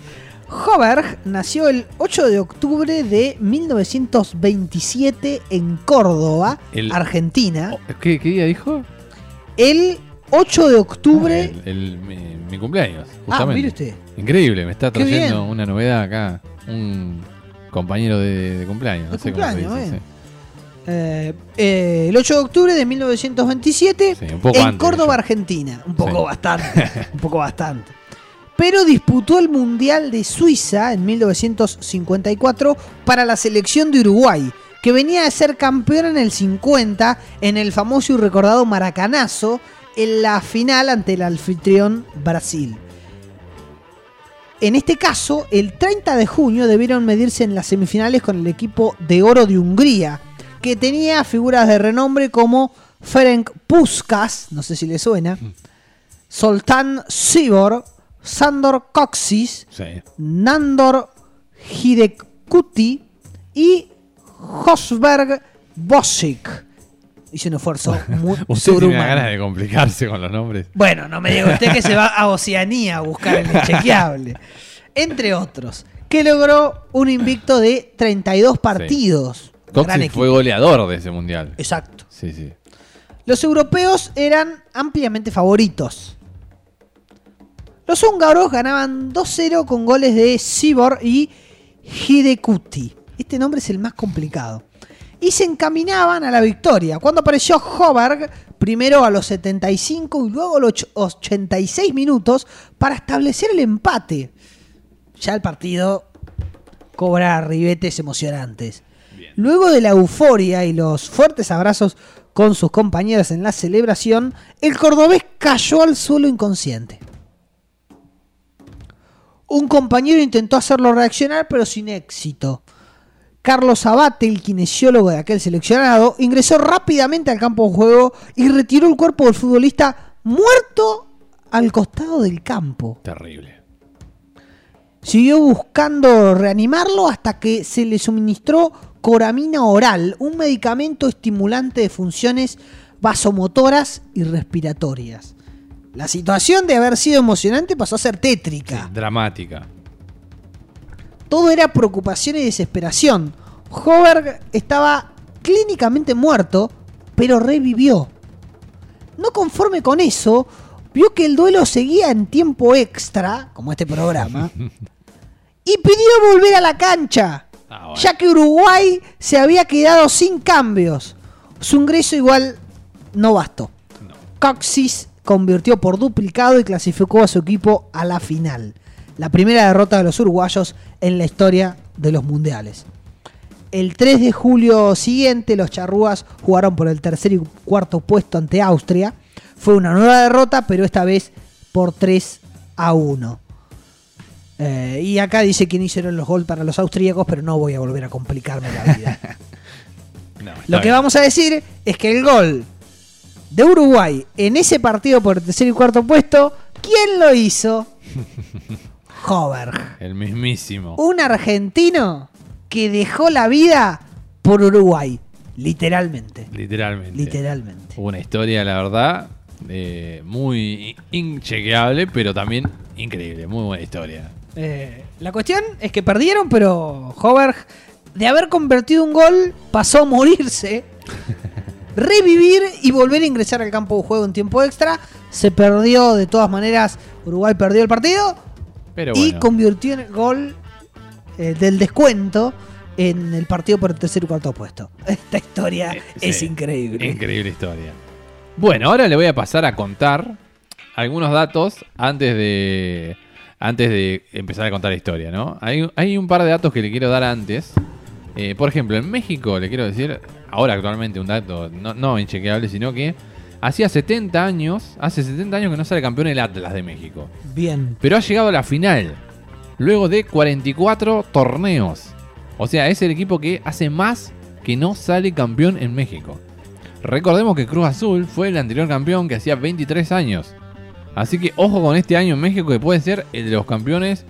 Hoberg nació el 8 de octubre de 1927 en Córdoba, El- Argentina. Oh, ¿Qué, qué día dijo? El 8 de octubre. El, el- mi, mi cumpleaños, ah, justamente. mire usted. Increíble, me está trayendo una novedad acá. Un compañero de, de cumpleaños, no De sé cómo se cumpleaños, dice. Eh, eh, el 8 de octubre de 1927 Sí, en Córdoba. Argentina. Un poco Sí. bastante. un poco bastante. Pero disputó el Mundial de Suiza en 1954 para la selección de Uruguay, que venía de ser campeón en el 50 en el famoso y recordado Maracanazo en la final ante el anfitrión Brasil. En este caso, el 30 de junio debieron medirse en las semifinales con el equipo de oro de Hungría, que tenía figuras de renombre como Ferenc Puskas, no sé si le suena, Soltán Sibor, Sandor Coxis, Sí. Nandor Hidekuti y Hosberg Bosic. Hice un esfuerzo muy Usted tiene ganas de complicarse con los nombres. Bueno, no me diga usted que se va a Oceanía a buscar el inchequeable. Entre otros, que logró un invicto de 32 partidos. Gran Coxis fue goleador de ese mundial. Exacto. Sí, sí. Los europeos eran ampliamente favoritos. Los húngaros ganaban 2-0 con goles de Sibor y Hidekuti. Este nombre es el más complicado. Y se encaminaban a la victoria. Cuando apareció Hoberg, primero a los 75 y luego a los och- 86 minutos, para establecer el empate. Ya el partido cobra ribetes emocionantes. Luego de la euforia y los fuertes abrazos con sus compañeros en la celebración, el cordobés cayó al suelo inconsciente. Un compañero intentó hacerlo reaccionar, pero sin éxito. Carlos Abate, el kinesiólogo de aquel seleccionado, ingresó rápidamente al campo de juego y retiró el cuerpo del futbolista muerto al costado del campo. Terrible. Siguió buscando reanimarlo hasta que se le suministró coramina oral, un medicamento estimulante de funciones vasomotoras y respiratorias. La situación de haber sido emocionante pasó a ser tétrica. Dramática. Todo era preocupación y desesperación. Hoberg estaba clínicamente muerto, pero revivió. No conforme con eso, vio que el duelo seguía en tiempo extra, como este programa, y pidió volver a la cancha, Ah, bueno. ya que Uruguay se había quedado sin cambios. Su ingreso igual no bastó. No. Coxis convirtió por duplicado y clasificó a su equipo a la final. La primera derrota de los uruguayos en la historia de los mundiales. El 3 de julio siguiente, los charrúas jugaron por el tercer y cuarto puesto ante Austria. Fue una nueva derrota, pero esta vez por 3 a 1. Eh, y acá dice quién hicieron los goles para los austríacos, pero no voy a volver a complicarme la vida. No, Lo que bien. vamos a decir es que el gol de Uruguay en ese partido por el tercer y cuarto puesto, ¿quién lo hizo? Hoberg. El mismísimo. Un argentino que dejó la vida por Uruguay. Literalmente. Literalmente. Literalmente. Una historia, la verdad, eh, muy inchequeable, pero también increíble. Muy buena historia. Eh, la cuestión es que perdieron, pero Hoberg, de haber convertido un gol, pasó a morirse, revivir y volver a ingresar al campo de juego en tiempo extra. Se perdió de todas maneras, Uruguay perdió el partido Pero y convirtió en el gol eh, del descuento en el partido por el tercer y cuarto puesto. Esta historia Eh, es sí, increíble. Increíble historia. Bueno, ahora le voy a pasar a contar algunos datos antes de antes de empezar a contar la historia, ¿no? Hay, hay un par de datos que le quiero dar antes. Eh, por ejemplo, en México, le quiero decir, ahora actualmente un dato no, no inchequeable, sino que hacía 70 años, hace 70 años que no sale campeón el Atlas de México. Bien. Pero ha llegado a la final, luego de 44 torneos. O sea, es el equipo que hace más que no sale campeón en México. Recordemos que Cruz Azul fue el anterior campeón que hacía 23 años. Así que ojo con este año en México que puede ser el de los campeones,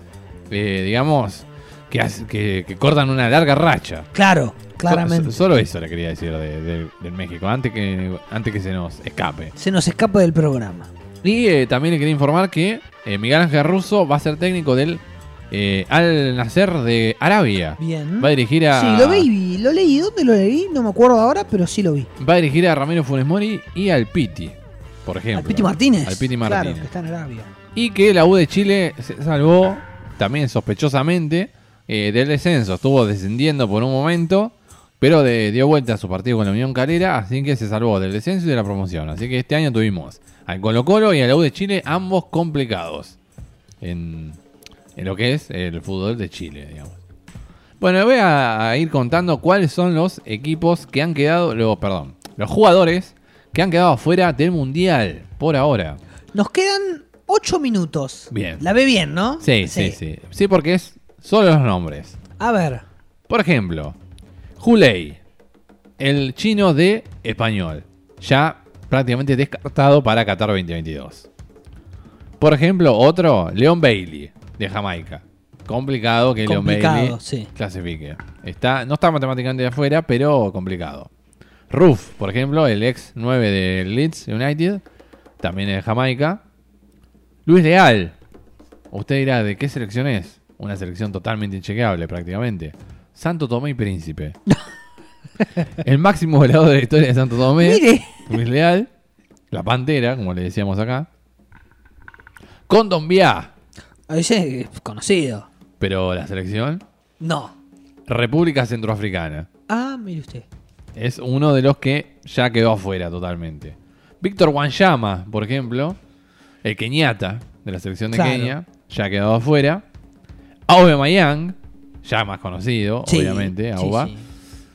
eh, digamos, que, hace- que- que cortan una larga racha. Claro, claramente. so- solo eso le quería decir de, de- del México, antes que, antes que se nos escape. Se nos escapa del programa. Y eh, también le quería informar que eh, Miguel Ángel Russo va a ser técnico del eh, Al Nacer de Arabia. Bien. Va a dirigir a. Sí, lo vi, lo leí. ¿Dónde lo leí? No me acuerdo ahora, pero sí lo vi. Va a dirigir a Ramiro Funes Mori y al Piti, por ejemplo. Al Piti Martínez. Al Piti Claro, Martínez. que está en Arabia. Y que la U de Chile se salvó, también sospechosamente, eh, del descenso. Estuvo descendiendo por un momento, pero de- dio vuelta a su partido con la Unión Calera, así que se salvó del descenso y de la promoción. Así que este año tuvimos al Colo Colo y a la U de Chile, ambos complicados en, en lo que es el fútbol de Chile, digamos. Bueno, voy a, a ir contando cuáles son los equipos que han quedado, perdón, los jugadores que han quedado fuera del Mundial por ahora. Nos quedan 8 minutos. Bien. La ve bien, ¿no? Sí, sí, sí. Sí, porque es solo los nombres. A ver. Por ejemplo, Hulei, el chino de español, ya prácticamente descartado para Qatar 2022. Por ejemplo, otro, Leon Bailey, de Jamaica. Complicado que Leon Bailey sí. clasifique. Está, no está matemáticamente de afuera, pero complicado. Ruf, por ejemplo, el ex 9 de Leeds United, también es de Jamaica. Luis Leal. Usted dirá, ¿de qué selección es? Una selección totalmente inchequeable prácticamente. Santo Tomé y Príncipe. el máximo goleador de la historia de Santo Tomé. Mire. Luis Leal. La Pantera, como le decíamos acá. Condombia. Ese es conocido. Pero la selección. No. República Centroafricana. Ah, mire usted. Es uno de los que ya quedó afuera totalmente. Víctor Wanyama, por ejemplo, el Kenyatta de la selección de Claro. Kenia, ya quedó afuera. Aube Mayang, ya más conocido, Sí, obviamente, sí, Auba. sí.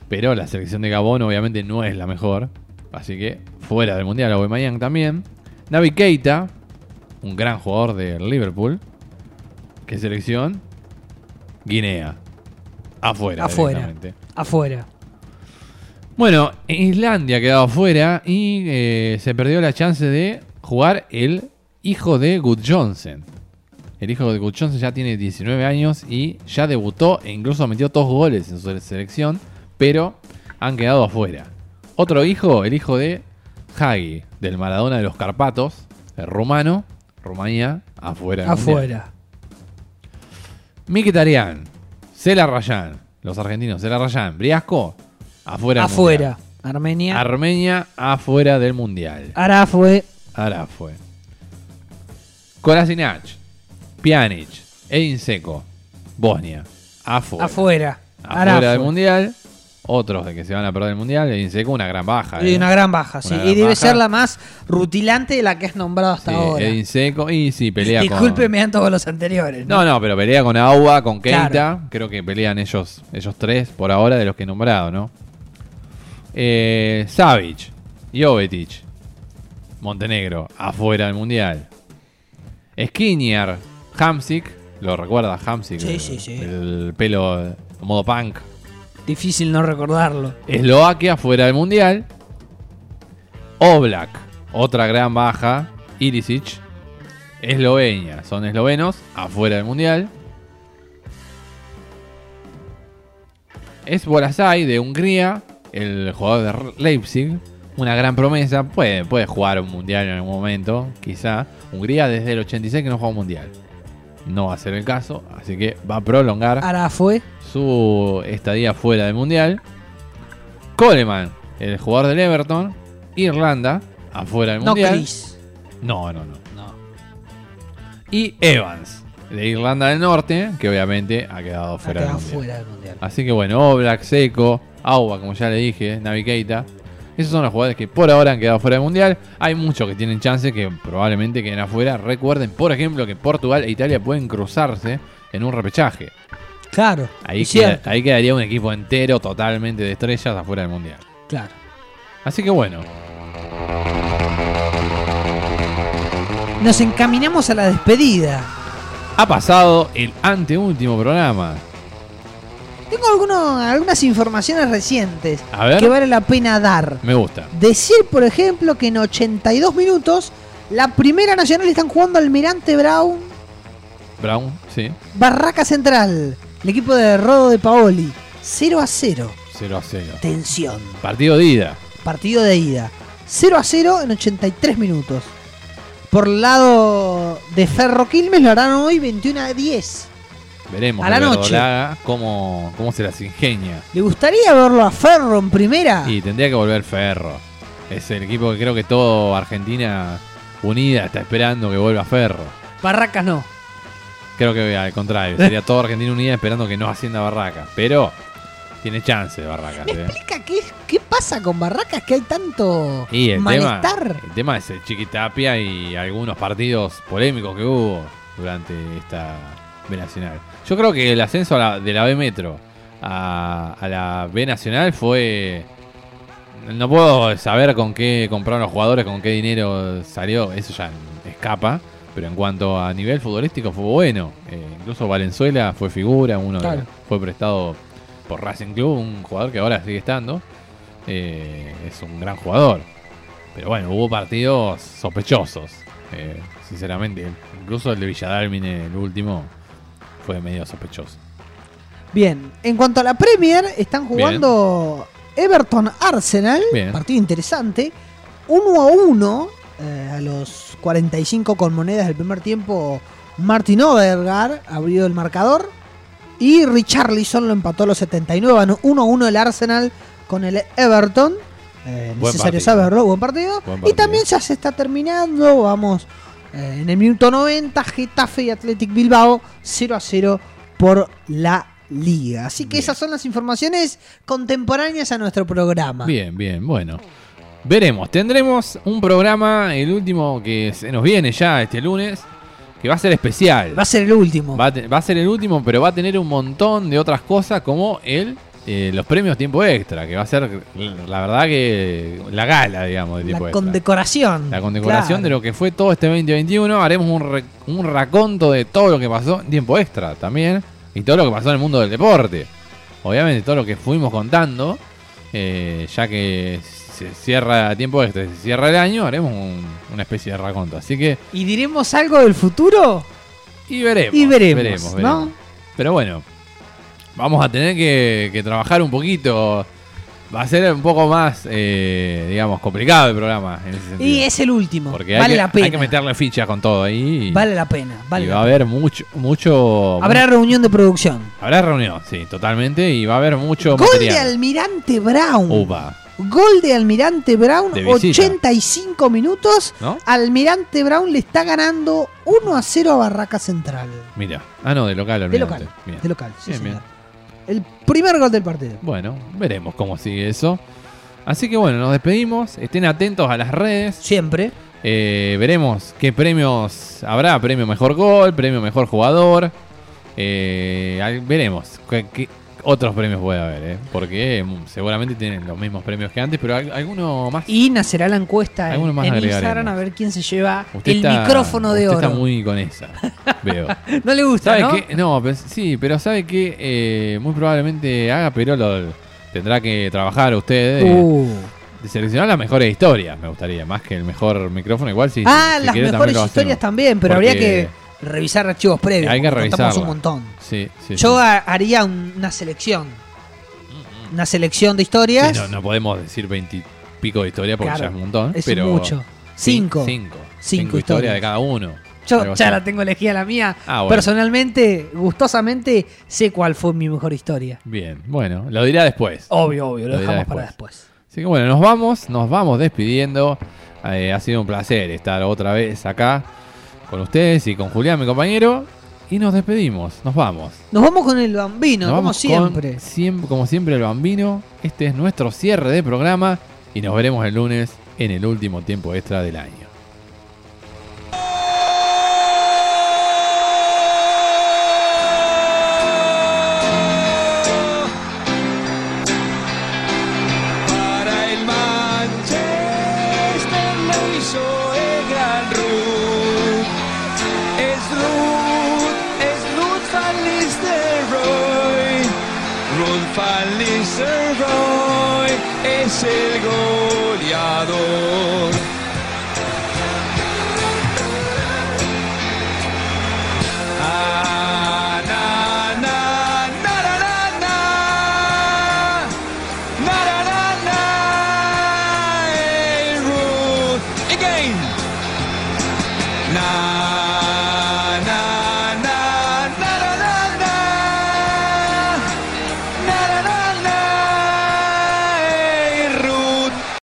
Pero la selección de Gabón obviamente no es la mejor. Así que fuera del Mundial, Aube Mayang también. Navi Keita, un gran jugador del Liverpool. ¿Qué selección? Guinea. Afuera. Afuera. directamente. Afuera. Bueno, Islandia ha quedado afuera y eh, se perdió la chance de jugar el hijo de Good Johnson. El hijo de Good Johnson ya tiene 19 años y ya debutó e incluso metió dos goles en su selección, pero han quedado afuera. Otro hijo, el hijo de Hagi, del Maradona de los Carpatos, el rumano, Rumanía, afuera. del Mundial. Afuera. Mkhitaryan, Cela Rayan, los argentinos, Cela Rayan, Briasco, afuera. Afuera. Armenia. Armenia afuera del mundial. Ahora fue. Ahora fue. Kolasinac, Pjanic, Edin Seco, Bosnia, afuera. Afuera. Afuera del mundial. Otros de que se van a perder el mundial. Edin Seco, una gran baja. Y eh. una gran baja, sí. Y debe baja. ser la más rutilante de la que has nombrado hasta Sí, ahora. Edin Seco. Y sí, pelea Discúlpeme a todos los anteriores. con. No, no, pero pelea con Agua, con Keita. Claro. Creo que pelean ellos, ellos tres por ahora de los que he nombrado, ¿no? Eh, Savic, Jovetic, Montenegro, afuera del mundial. Skriniar, Hamsik, lo recuerda Hamsik, Sí, el, sí, sí. el pelo modo punk. Difícil no recordarlo. Eslovaquia fuera del mundial. Oblak, otra gran baja. Irisic, Eslovenia, son eslovenos, afuera del mundial. Es Bolasai de Hungría, el jugador de Leipzig, una gran promesa. Puede, puede jugar un mundial en algún momento, quizá. Hungría desde el 86 que no juega un mundial. No va a ser el caso, así que va a prolongar Ahora fue. su estadía fuera del mundial. Coleman, el jugador del Everton. Irlanda, afuera del No, mundial. Chris. No, no, no. No. Y Evans, de Irlanda del Norte, que obviamente ha quedado fuera del mundial. fuera del mundial. Así que bueno, Oblak, Seco, Agua, como ya le dije, Navi Keita. Esos son los jugadores que por ahora han quedado fuera del mundial. Hay muchos que tienen chance que probablemente queden afuera. Recuerden, por ejemplo, que Portugal e Italia pueden cruzarse en un repechaje. Claro. Ahí, queda- ahí quedaría un equipo entero totalmente de estrellas afuera del mundial. Claro. Así que bueno, Nos encaminamos a la despedida. ha pasado el anteúltimo programa. Tengo algunas informaciones recientes A ver. que vale la pena dar. Me gusta. Decir, por ejemplo, que en 82 minutos la primera nacional están jugando Almirante Brown, Brown, sí. Barraca Central, el equipo de Rodo de Paoli. 0 a 0. 0 a 0. Tensión. Partido de ida. Partido de ida. 0 a 0 en 83 minutos. Por el lado de Ferro Quilmes lo harán hoy 21 a 10. Veremos A la noche. verdolaga cómo, cómo se las ingenia. ¿Le gustaría verlo a Ferro en primera? Y tendría que volver Ferro. Es el equipo que creo que todo Argentina unida está esperando que vuelva Ferro. Barracas no. Creo que al contrario, sería toda Argentina unida esperando que no ascienda Barraca. Pero tiene chance de Barracas. ¿Me ¿eh? explica qué, qué pasa con Barracas? Que hay tanto Y el tema, malestar. el tema es el Chiquitapia y algunos partidos polémicos que hubo durante esta B Nacional. Yo creo que el ascenso a la- de la B Metro a, a la B Nacional fue... No puedo saber con qué compraron los jugadores, con qué dinero salió, eso ya escapa. Pero en cuanto a nivel futbolístico fue bueno. Eh, incluso Valenzuela fue figura, uno Claro. fue prestado por Racing Club, un jugador que ahora sigue estando. Eh, es un gran jugador. Pero bueno, hubo partidos sospechosos. eh, sinceramente, incluso el de Villadalmine, el último, fue medio sospechoso. Bien, en cuanto a la Premier, están jugando Everton Arsenal, Bien. partido interesante, 1 a 1 eh, a los 45 con monedas del primer tiempo. Martin Odegaard abrió el marcador y Richarlison lo empató a los 79, 1 a 1 el Arsenal con el Everton. Eh, necesario partido. saberlo, buen partido. Buen Y también ya se está terminando, vamos, eh, en el minuto 90, Getafe y Athletic Bilbao 0 a 0 por la liga. Así que Bien. esas son las informaciones contemporáneas a nuestro programa. Bien, bien, bueno. Veremos, tendremos un programa, el último que se nos viene ya este lunes, que va a ser especial. Va a ser el último. Va a, va a ser el último, pero va a tener un montón de otras cosas como el eh, los premios tiempo extra, que va a ser la verdad que la gala, digamos, de la tiempo extra. condecoración. La condecoración Claro. de lo que fue todo este 2021. Haremos un, re- un raconto de todo lo que pasó en tiempo extra también. Y todo lo que pasó en el mundo del deporte. Obviamente todo lo que fuimos contando. eh, ya que se cierra tiempo extra, se cierra el año, haremos un- una especie de raconto. Así que... ¿Y diremos algo del futuro? Y veremos. Y veremos, veremos, ¿no? veremos. Pero bueno, vamos a tener que, que trabajar un poquito. Va a ser un poco más, eh, digamos, complicado el programa en ese sentido. Y es el último. Porque hay vale que, la pena. hay que meterle fichas con todo ahí. y- Vale la pena. Vale y va a haber mucho, mucho. Habrá reunión de producción. habrá reunión, sí, totalmente. Y va a haber mucho Gol de. Almirante Brown. Upa, Gol de Almirante Brown, De visita. 85 minutos. ¿no? Almirante Brown le está ganando 1 a 0 a Barraca Central. Mira. Ah, no, de local, De olvídate. local. De local, sí, Bien, señor. El primer gol del partido. Bueno, veremos cómo sigue eso. Así que bueno, nos despedimos. Estén atentos a las redes. Siempre. Eh, veremos qué premios habrá. Premio mejor gol, premio mejor jugador. Eh, veremos qué, qué otros premios puede haber. eh, Porque mm, seguramente tienen los mismos premios que antes, pero al- alguno más. Y nacerá la encuesta en, Algunos más en. Instagram a ver quién se lleva Usted el está- micrófono de usted oro. está muy con esa. Veo. No le gusta, ¿Sabe ¿no? No, pues, sí, pero ¿sabe qué? Eh, muy probablemente haga, pero lo tendrá que trabajar usted. eh, Uh. de seleccionar las mejores historias, me gustaría, más que el mejor micrófono. Igual sí. ah, si las quiere, mejores también historias también, pero habría que revisar archivos previos. Hay que revisarla. un montón. Sí, sí. Yo sí. haría un- una selección. Una selección de historias. no, no podemos decir veintipico de historia porque Claro, ya es un montón. es pero mucho. Cinco. Cinco. Cinco historias historias. de cada uno. Yo ya la tengo elegida la mía. Ah, bueno. Personalmente, gustosamente, sé cuál fue mi mejor historia. Bien, bueno, lo dirá después. Obvio, obvio, lo, dejamos para después. después. Así que bueno, nos vamos, nos vamos despidiendo. Eh, ha sido un placer estar otra vez acá con ustedes y con Julián, mi compañero. Y nos despedimos, nos vamos. Nos vamos con el bambino, Nos como vamos siempre. con siem- como siempre, el bambino. Este es nuestro cierre de programa y nos veremos el lunes en el último tiempo extra del año.